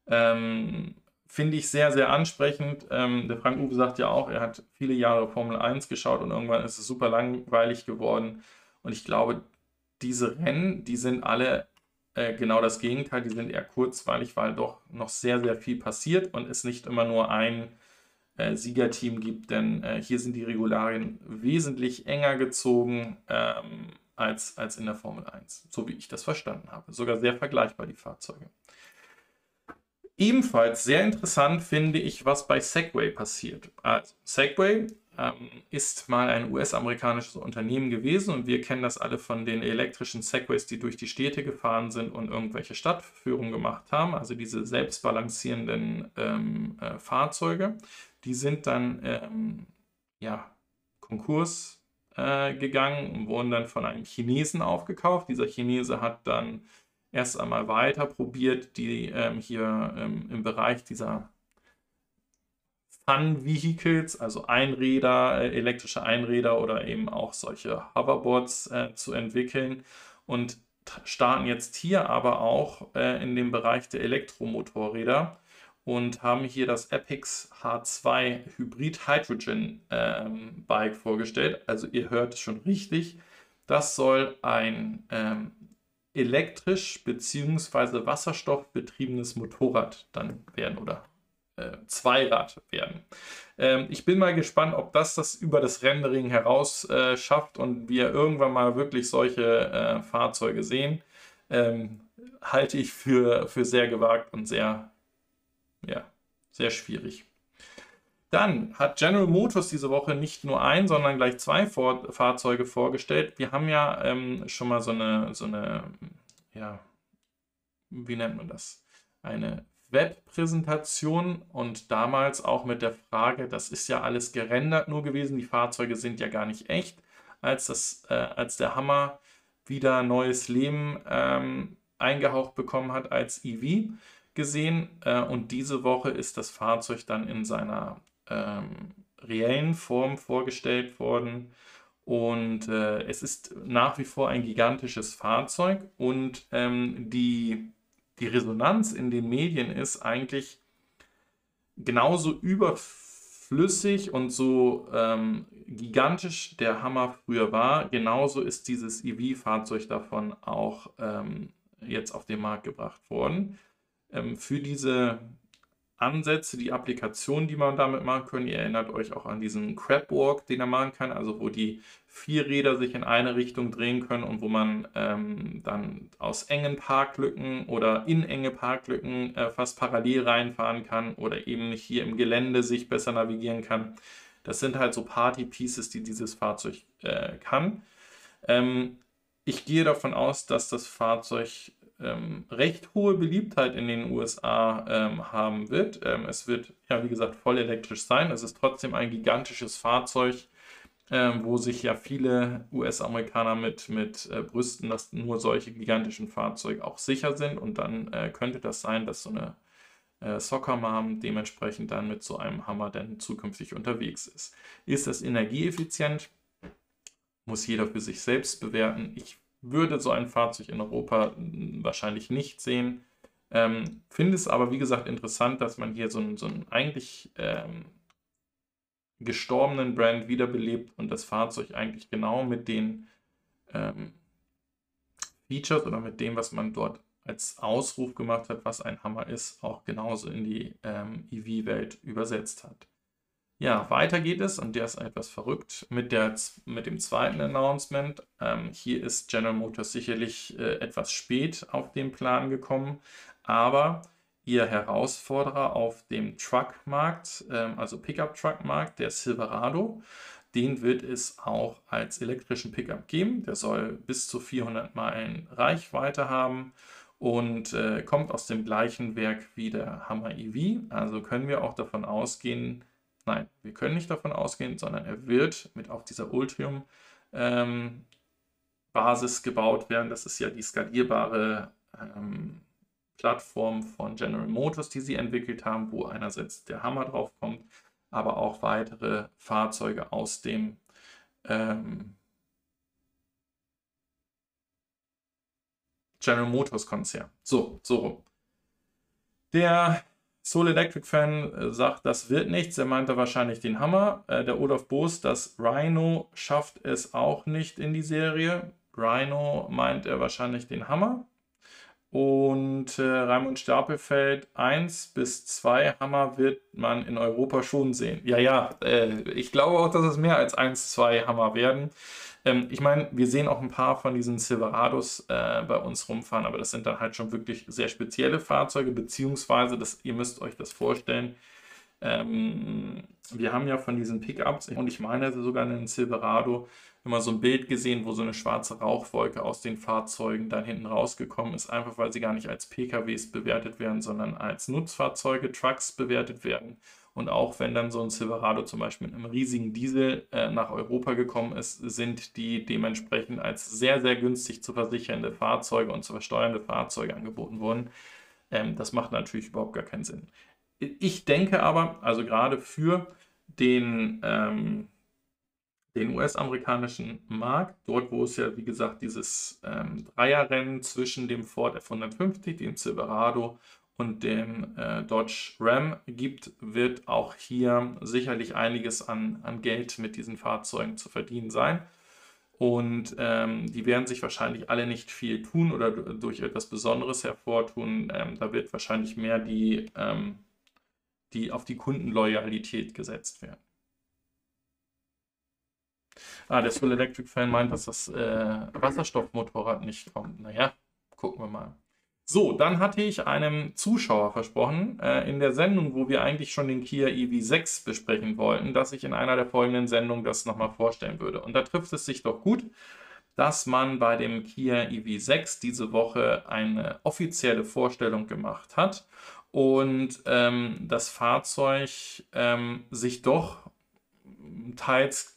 Ähm, Finde ich sehr, sehr ansprechend. Ähm, der Frank Uwe sagt ja auch, er hat viele Jahre Formel 1 geschaut und irgendwann ist es super langweilig geworden. Und ich glaube, diese Rennen, die sind alle äh, genau das Gegenteil, die sind eher kurzweilig, weil doch noch sehr, sehr viel passiert und es nicht immer nur ein äh, Siegerteam gibt, denn äh, hier sind die Regularien wesentlich enger gezogen ähm, als, als in der Formel 1, so wie ich das verstanden habe. Sogar sehr vergleichbar die Fahrzeuge. Ebenfalls sehr interessant finde ich, was bei Segway passiert. Also, Segway ähm, ist mal ein US-amerikanisches Unternehmen gewesen und wir kennen das alle von den elektrischen Segways, die durch die Städte gefahren sind und irgendwelche Stadtführungen gemacht haben, also diese selbstbalancierenden ähm, äh, Fahrzeuge. Die sind dann ähm, ja, Konkurs äh, gegangen und wurden dann von einem Chinesen aufgekauft. Dieser Chinese hat dann erst einmal weiter probiert, die ähm, hier ähm, im Bereich dieser Fun-Vehicles, also Einräder, äh, elektrische Einräder oder eben auch solche Hoverboards äh, zu entwickeln und starten jetzt hier aber auch äh, in dem Bereich der Elektromotorräder und haben hier das Epix H2 Hybrid Hydrogen ähm, Bike vorgestellt. Also ihr hört es schon richtig. Das soll ein ähm, elektrisch bzw. wasserstoffbetriebenes Motorrad dann werden oder äh, Zweirad werden. Ähm, ich bin mal gespannt, ob das das über das Rendering heraus äh, schafft und wir irgendwann mal wirklich solche äh, Fahrzeuge sehen. Ähm, halte ich für, für sehr gewagt und sehr ja, sehr schwierig. Dann hat General Motors diese Woche nicht nur ein, sondern gleich zwei Vor Fahrzeuge vorgestellt. Wir haben ja ähm, schon mal so eine, so eine, ja, wie nennt man das? Eine Webpräsentation und damals auch mit der Frage, das ist ja alles gerendert nur gewesen, die Fahrzeuge sind ja gar nicht echt, als, das, äh, als der Hammer wieder neues Leben ähm, eingehaucht bekommen hat als EV gesehen äh, und diese Woche ist das Fahrzeug dann in seiner ähm, reellen Form vorgestellt worden. Und äh, es ist nach wie vor ein gigantisches Fahrzeug und ähm, die, die Resonanz in den Medien ist eigentlich genauso überflüssig und so ähm, gigantisch der Hammer früher war. Genauso ist dieses EV-Fahrzeug davon auch ähm, jetzt auf den Markt gebracht worden ähm, für diese Ansätze, die Applikationen, die man damit machen kann. Ihr erinnert euch auch an diesen Crabwalk, den er machen kann, also wo die vier Räder sich in eine Richtung drehen können und wo man ähm, dann aus engen Parklücken oder in enge Parklücken äh, fast parallel reinfahren kann oder eben hier im Gelände sich besser navigieren kann. Das sind halt so Party-Pieces, die dieses Fahrzeug äh, kann. Ähm, ich gehe davon aus, dass das Fahrzeug ähm, recht hohe Beliebtheit in den USA ähm, haben wird. Ähm, es wird, ja, wie gesagt, voll elektrisch sein. Es ist trotzdem ein gigantisches Fahrzeug, ähm, wo sich ja viele US-Amerikaner mit, mit äh, brüsten, dass nur solche gigantischen Fahrzeuge auch sicher sind. Und dann äh, könnte das sein, dass so eine äh, Soccer Mom dementsprechend dann mit so einem Hammer dann zukünftig unterwegs ist. Ist das energieeffizient? Muss jeder für sich selbst bewerten. Ich würde so ein Fahrzeug in Europa wahrscheinlich nicht sehen. Ähm, Finde es aber, wie gesagt, interessant, dass man hier so ein, so ein eigentlich ähm, gestorbenen Brand wiederbelebt und das Fahrzeug eigentlich genau mit den ähm, Features oder mit dem, was man dort als Ausruf gemacht hat, was ein Hammer ist, auch genauso in die ähm, EV-Welt übersetzt hat. Ja, weiter geht es und der ist etwas verrückt mit, der, mit dem zweiten Announcement. Ähm, hier ist General Motors sicherlich äh, etwas spät auf den Plan gekommen, aber ihr Herausforderer auf dem Truckmarkt, ähm, also Pickup-Truck-Markt, der Silverado, den wird es auch als elektrischen Pickup geben. Der soll bis zu 400 Meilen Reichweite haben und äh, kommt aus dem gleichen Werk wie der Hammer EV. Also können wir auch davon ausgehen, nein, wir können nicht davon ausgehen, sondern er wird mit auf dieser Ultium ähm, Basis gebaut werden. Das ist ja die skalierbare ähm, Plattform von General Motors, die sie entwickelt haben, wo einerseits der Hammer drauf kommt, aber auch weitere Fahrzeuge aus dem ähm, General Motors Konzern. So, so rum. Der Soul Electric Fan äh, sagt, das wird nichts. Er meinte wahrscheinlich den Hammer. Äh, der Olaf Boos, das Rhino schafft es auch nicht in die Serie. Rhino meint er wahrscheinlich den Hammer. Und äh, Raimund Stapelfeld 1 bis 2 Hammer wird man in Europa schon sehen. Ja, ja, äh, ich glaube auch, dass es mehr als 1, 2 Hammer werden. Ähm, ich meine, wir sehen auch ein paar von diesen Silverados äh, bei uns rumfahren, aber das sind dann halt schon wirklich sehr spezielle Fahrzeuge, beziehungsweise, das, ihr müsst euch das vorstellen, ähm, wir haben ja von diesen Pickups, und ich meine sogar einen Silverado, immer so ein Bild gesehen, wo so eine schwarze Rauchwolke aus den Fahrzeugen dann hinten rausgekommen ist, einfach weil sie gar nicht als PKWs bewertet werden, sondern als Nutzfahrzeuge, Trucks bewertet werden. Und auch wenn dann so ein Silverado zum Beispiel mit einem riesigen Diesel äh, nach Europa gekommen ist, sind die dementsprechend als sehr, sehr günstig zu versichernde Fahrzeuge und zu versteuernde Fahrzeuge angeboten worden. Ähm, das macht natürlich überhaupt gar keinen Sinn. Ich denke aber, also gerade für den, ähm, den US-amerikanischen Markt, dort wo es ja, wie gesagt, dieses ähm, Dreierrennen zwischen dem Ford F-150, dem Silverado und dem äh, Dodge Ram gibt, wird auch hier sicherlich einiges an, an Geld mit diesen Fahrzeugen zu verdienen sein. Und ähm, die werden sich wahrscheinlich alle nicht viel tun oder durch etwas Besonderes hervortun. Ähm, da wird wahrscheinlich mehr die ähm, die auf die Kundenloyalität gesetzt werden. Ah, der Soul Electric Fan meint, dass das äh, Wasserstoffmotorrad nicht kommt. Naja, gucken wir mal. So, dann hatte ich einem Zuschauer versprochen, äh, in der Sendung, wo wir eigentlich schon den Kia EV6 besprechen wollten, dass ich in einer der folgenden Sendungen das nochmal vorstellen würde. Und da trifft es sich doch gut, dass man bei dem Kia EV6 diese Woche eine offizielle Vorstellung gemacht hat und ähm, das Fahrzeug ähm, sich doch teils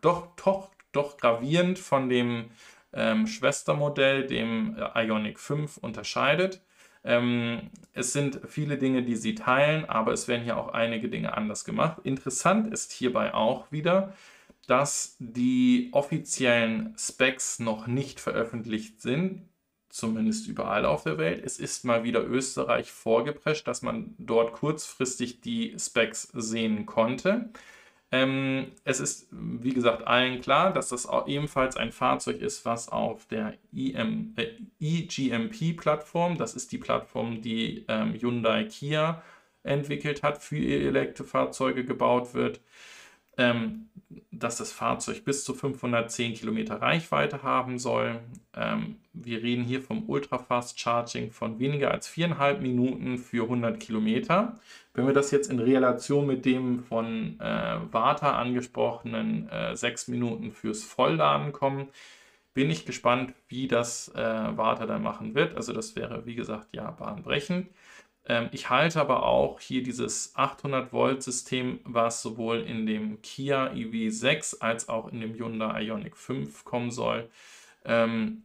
doch, doch, doch gravierend von dem ähm, Schwestermodell, dem äh, Ionic 5, unterscheidet. Ähm, es sind viele Dinge, die sie teilen, aber es werden hier auch einige Dinge anders gemacht. Interessant ist hierbei auch wieder, dass die offiziellen Specs noch nicht veröffentlicht sind zumindest überall auf der Welt. Es ist mal wieder Österreich vorgeprescht, dass man dort kurzfristig die Specs sehen konnte. Ähm, es ist, wie gesagt, allen klar, dass das ebenfalls ein Fahrzeug ist, was auf der EM, äh, eGMP-Plattform, das ist die Plattform, die ähm, Hyundai Kia entwickelt hat, für Elektrofahrzeuge gebaut wird ähm, dass das Fahrzeug bis zu 510 Kilometer Reichweite haben soll. Ähm, wir reden hier vom Ultrafast Charging von weniger als viereinhalb Minuten für 100 Kilometer. Wenn wir das jetzt in Relation mit dem von äh, Warta angesprochenen äh, sechs Minuten fürs Vollladen kommen, bin ich gespannt, wie das äh, Warta dann machen wird. Also das wäre, wie gesagt, ja bahnbrechend. Ähm, ich halte aber auch hier dieses 800 Volt System, was sowohl in dem Kia EV6 als auch in dem Hyundai Ioniq 5 kommen soll, ähm,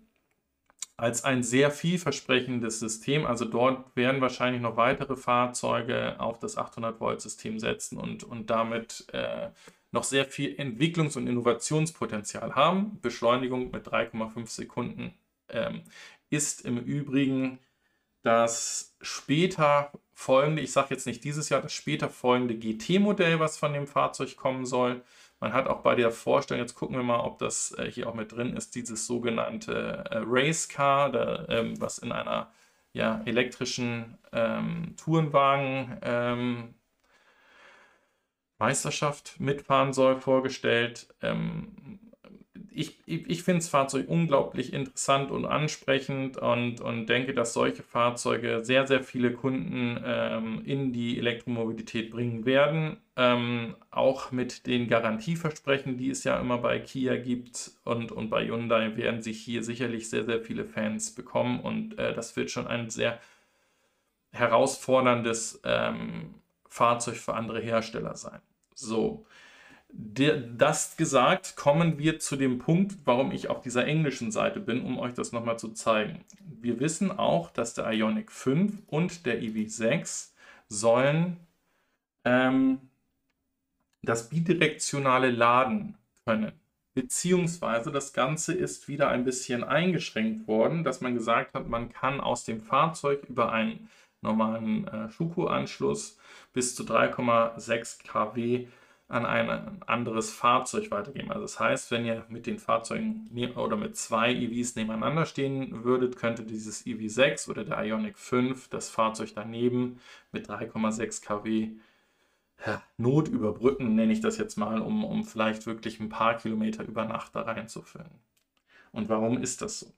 als ein sehr vielversprechendes System. Also dort werden wahrscheinlich noch weitere Fahrzeuge auf das 800 Volt System setzen und, und damit äh, noch sehr viel Entwicklungs- und Innovationspotenzial haben. Beschleunigung mit 3,5 Sekunden ähm, ist im Übrigen das später folgende, ich sage jetzt nicht dieses Jahr, das später folgende GT-Modell, was von dem Fahrzeug kommen soll. Man hat auch bei der Vorstellung, jetzt gucken wir mal, ob das äh, hier auch mit drin ist, dieses sogenannte äh, Race Car, ähm, was in einer ja, elektrischen ähm, Tourenwagen ähm, Meisterschaft mitfahren soll, vorgestellt. Ähm, ich, ich, finde das Fahrzeug unglaublich interessant und ansprechend und, und denke, dass solche Fahrzeuge sehr, sehr viele Kunden ähm, in die Elektromobilität bringen werden. Ähm, auch mit den Garantieversprechen, die es ja immer bei Kia gibt und, und bei Hyundai, werden sich hier sicherlich sehr, sehr viele Fans bekommen und äh, das wird schon ein sehr herausforderndes ähm, Fahrzeug für andere Hersteller sein. So, das gesagt, kommen wir zu dem Punkt, warum ich auf dieser englischen Seite bin, um euch das nochmal zu zeigen. Wir wissen auch, dass der Ionic 5 und der EV6 sollen ähm, das bidirektionale Laden können. Beziehungsweise das Ganze ist wieder ein bisschen eingeschränkt worden, dass man gesagt hat, man kann aus dem Fahrzeug über einen normalen äh, Schuko-Anschluss bis zu 3,6 kW an ein anderes Fahrzeug weitergeben. Also das heißt, wenn ihr mit den Fahrzeugen ne-, oder mit zwei EVs nebeneinander stehen würdet, könnte dieses EV6 oder der Ionic 5 das Fahrzeug daneben mit 3,6 kW Not überbrücken, nenne ich das jetzt mal, um, um vielleicht wirklich ein paar Kilometer über Nacht da reinzuführen. Und warum ist das so?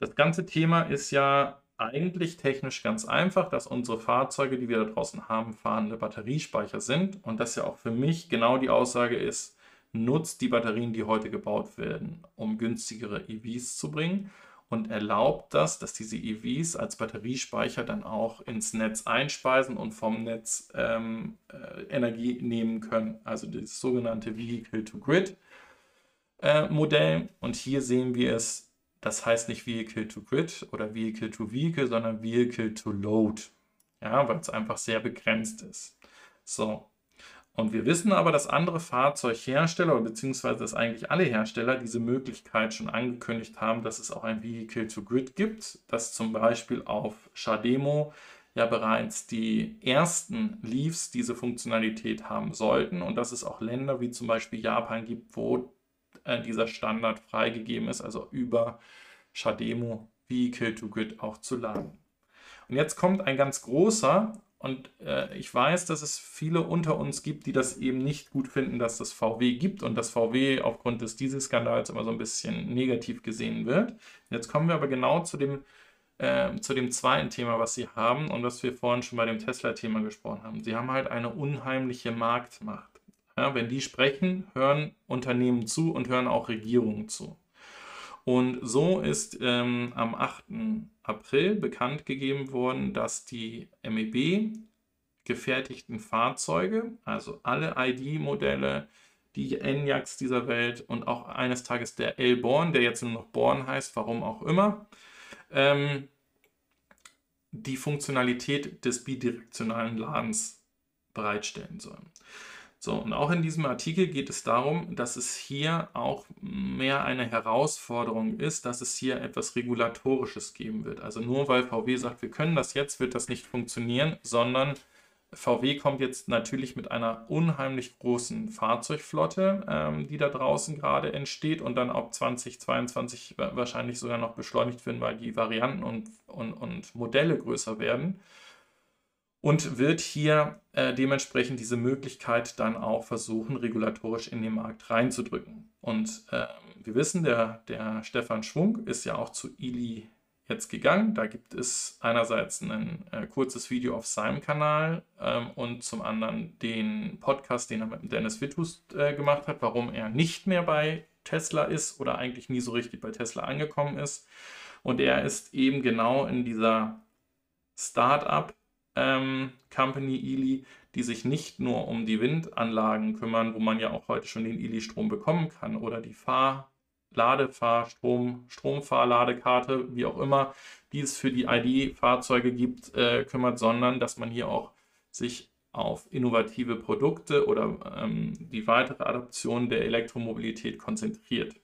Das ganze Thema ist ja eigentlich technisch ganz einfach, dass unsere Fahrzeuge, die wir da draußen haben, fahrende Batteriespeicher sind und das ja auch für mich genau die Aussage ist, nutzt die Batterien, die heute gebaut werden, um günstigere EVs zu bringen und erlaubt das, dass diese EVs als Batteriespeicher dann auch ins Netz einspeisen und vom Netz ähm, äh, Energie nehmen können. Also das sogenannte Vehicle-to-Grid. Äh, und hier sehen wir es das heißt nicht Vehicle to Grid oder Vehicle to Vehicle, sondern Vehicle to Load. Ja, weil es einfach sehr begrenzt ist. So. Und wir wissen aber, dass andere Fahrzeughersteller, beziehungsweise dass eigentlich alle Hersteller diese Möglichkeit schon angekündigt haben, dass es auch ein Vehicle to Grid gibt, dass zum Beispiel auf Shademo ja bereits die ersten Leafs diese Funktionalität haben sollten und dass es auch Länder wie zum Beispiel Japan gibt, wo äh, dieser Standard freigegeben ist, also über Shademo Vehicle to Grid auch zu laden. Und jetzt kommt ein ganz großer, und äh, ich weiß, dass es viele unter uns gibt, die das eben nicht gut finden, dass das VW gibt und dass VW aufgrund des Dieselskandals immer so ein bisschen negativ gesehen wird. Jetzt kommen wir aber genau zu dem, äh, zu dem zweiten Thema, was sie haben und was wir vorhin schon bei dem Tesla-Thema gesprochen haben. Sie haben halt eine unheimliche Marktmacht. Ja, wenn die sprechen, hören Unternehmen zu und hören auch Regierungen zu. Und so ist ähm, am 8. April bekannt gegeben worden, dass die MEB gefertigten Fahrzeuge, also alle ID-Modelle, die Enyaqs dieser Welt und auch eines Tages der L-Born, der jetzt nur noch Born heißt, warum auch immer, ähm, die Funktionalität des bidirektionalen Ladens bereitstellen sollen. So, und auch in diesem Artikel geht es darum, dass es hier auch mehr eine Herausforderung ist, dass es hier etwas Regulatorisches geben wird. Also nur weil VW sagt, wir können das jetzt, wird das nicht funktionieren, sondern VW kommt jetzt natürlich mit einer unheimlich großen Fahrzeugflotte, ähm, die da draußen gerade entsteht und dann ab 2022 wahrscheinlich sogar noch beschleunigt werden, weil die Varianten und, und, und Modelle größer werden und wird hier äh, dementsprechend diese Möglichkeit dann auch versuchen, regulatorisch in den Markt reinzudrücken. Und äh, wir wissen, der, der Stefan Schwung ist ja auch zu Ili jetzt gegangen. Da gibt es einerseits ein äh, kurzes Video auf seinem Kanal ähm, und zum anderen den Podcast, den er mit Dennis Wittus äh, gemacht hat, warum er nicht mehr bei Tesla ist oder eigentlich nie so richtig bei Tesla angekommen ist. Und er ist eben genau in dieser Startup ähm, Company Eli, die sich nicht nur um die Windanlagen kümmern, wo man ja auch heute schon den Eli-Strom bekommen kann oder die Fahr Ladefahr, Strom, Stromfahrladekarte, wie auch immer, die es für die ID-Fahrzeuge gibt, äh, kümmert, sondern dass man hier auch sich auf innovative Produkte oder ähm, die weitere Adaption der Elektromobilität konzentriert.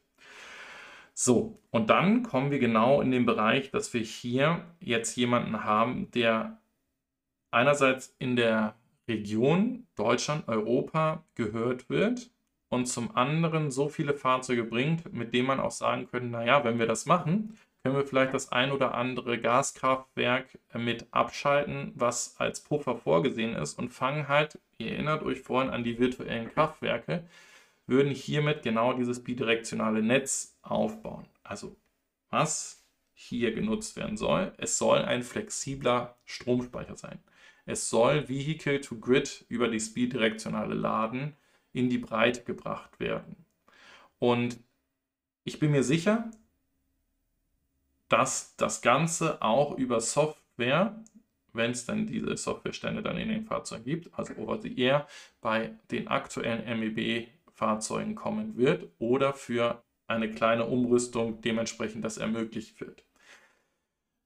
So, und dann kommen wir genau in den Bereich, dass wir hier jetzt jemanden haben, der einerseits in der Region Deutschland, Europa gehört wird und zum anderen so viele Fahrzeuge bringt, mit denen man auch sagen könnte, naja, wenn wir das machen, können wir vielleicht das ein oder andere Gaskraftwerk mit abschalten, was als Puffer vorgesehen ist und fangen halt, ihr erinnert euch vorhin an die virtuellen Kraftwerke, würden hiermit genau dieses bidirektionale Netz aufbauen. Also was hier genutzt werden soll, es soll ein flexibler Stromspeicher sein. Es soll Vehicle to Grid über das bidirektionale Laden in die Breite gebracht werden. Und ich bin mir sicher, dass das Ganze auch über Software, wenn es dann diese Softwarestände dann in den Fahrzeugen gibt, also over the air, bei den aktuellen MEB-Fahrzeugen kommen wird oder für eine kleine Umrüstung dementsprechend das ermöglicht wird.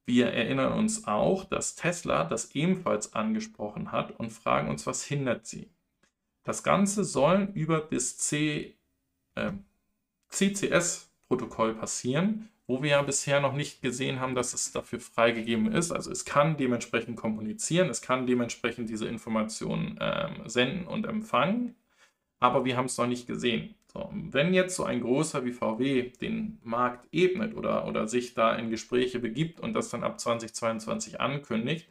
Wir erinnern uns auch, dass Tesla das ebenfalls angesprochen hat und fragen uns, was hindert sie. Das Ganze soll über das C, äh, CCS-Protokoll passieren wo wir ja bisher noch nicht gesehen haben, dass es dafür freigegeben ist. Also es kann dementsprechend kommunizieren, es kann dementsprechend diese Informationen ähm, senden und empfangen, aber wir haben es noch nicht gesehen. So, wenn jetzt so ein großer wie VW den Markt ebnet oder, oder sich da in Gespräche begibt und das dann ab 2022 ankündigt,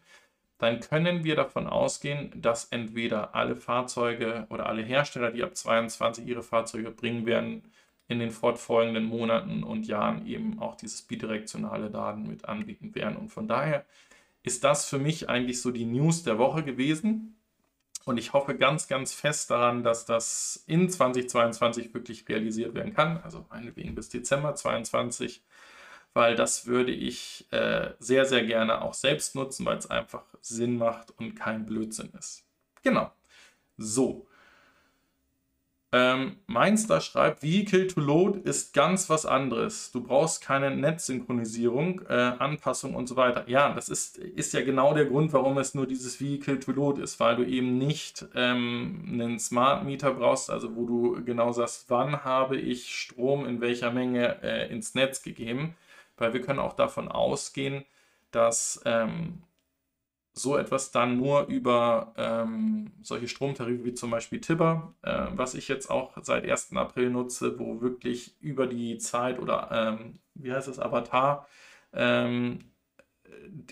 dann können wir davon ausgehen, dass entweder alle Fahrzeuge oder alle Hersteller, die ab 2022 ihre Fahrzeuge bringen werden, in den fortfolgenden Monaten und Jahren eben auch dieses bidirektionale Laden mit anbieten werden. Und von daher ist das für mich eigentlich so die News der Woche gewesen. Und ich hoffe ganz, ganz fest daran, dass das in 2022 wirklich realisiert werden kann. Also meinetwegen bis Dezember 2022, weil das würde ich äh, sehr, sehr gerne auch selbst nutzen, weil es einfach Sinn macht und kein Blödsinn ist. Genau. So. Ähm, Mainster schreibt, Vehicle to Load ist ganz was anderes. Du brauchst keine Netzsynchronisierung, äh, Anpassung und so weiter. Ja, das ist, ist ja genau der Grund, warum es nur dieses Vehicle to Load ist, weil du eben nicht ähm, einen Smart Meter brauchst, also wo du genau sagst, wann habe ich Strom in welcher Menge äh, ins Netz gegeben, weil wir können auch davon ausgehen, dass ähm, so etwas dann nur über ähm, solche Stromtarife wie zum Beispiel Tibber, äh, was ich jetzt auch seit 1. April nutze, wo wirklich über die Zeit oder ähm, wie heißt es, Avatar, ähm,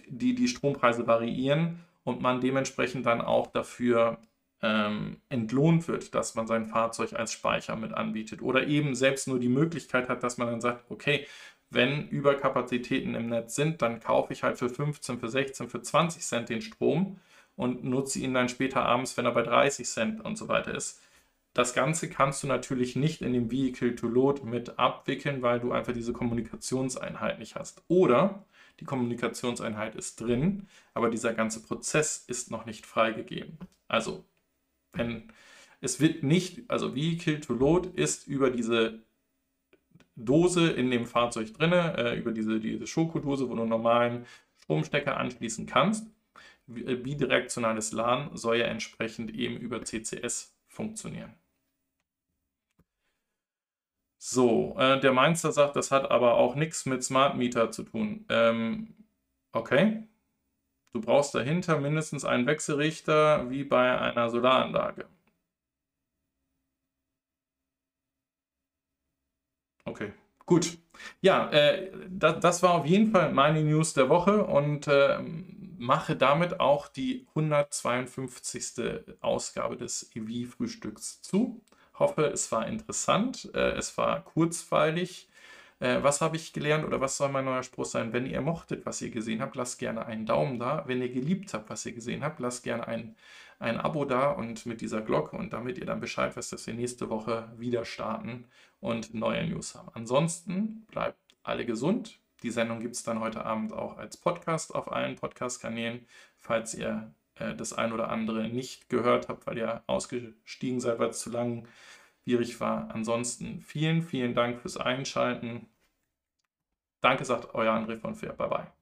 die, die Strompreise variieren und man dementsprechend dann auch dafür ähm, entlohnt wird, dass man sein Fahrzeug als Speicher mit anbietet oder eben selbst nur die Möglichkeit hat, dass man dann sagt, okay, wenn Überkapazitäten im Netz sind, dann kaufe ich halt für 15, für 16, für 20 Cent den Strom und nutze ihn dann später abends, wenn er bei 30 Cent und so weiter ist. Das Ganze kannst du natürlich nicht in dem Vehicle to Load mit abwickeln, weil du einfach diese Kommunikationseinheit nicht hast. Oder die Kommunikationseinheit ist drin, aber dieser ganze Prozess ist noch nicht freigegeben. Also, wenn es wird nicht, also Vehicle to Load ist über diese Dose in dem Fahrzeug drin, äh, über diese, diese Schokodose, wo du einen normalen Stromstecker anschließen kannst. Äh, bidirektionales LAN soll ja entsprechend eben über CCS funktionieren. So, äh, der Mainzer sagt, das hat aber auch nichts mit Smart Meter zu tun. Ähm, okay. Du brauchst dahinter mindestens einen Wechselrichter wie bei einer Solaranlage. Okay, gut. Ja, äh, das, das, war auf jeden Fall meine News der Woche und äh, mache damit auch die 152. Ausgabe des EV-Frühstücks zu. Hoffe, es war interessant, äh, es war kurzweilig. Äh, was habe ich gelernt oder was soll mein neuer Spruch sein? Wenn ihr mochtet, was ihr gesehen habt, lasst gerne einen Daumen da. Wenn ihr geliebt habt, was ihr gesehen habt, lasst gerne ein, ein Abo da und mit dieser Glocke und damit ihr dann Bescheid wisst, dass wir nächste Woche wieder starten und neue News haben. Ansonsten bleibt alle gesund. Die Sendung gibt es dann heute Abend auch als Podcast auf allen Podcast-Kanälen. Falls ihr äh, das ein oder andere nicht gehört habt, weil ihr ausgestiegen seid, weil es zu langwierig war. Ansonsten vielen, vielen Dank fürs Einschalten. Danke, sagt euer André von Fair. Bye bye.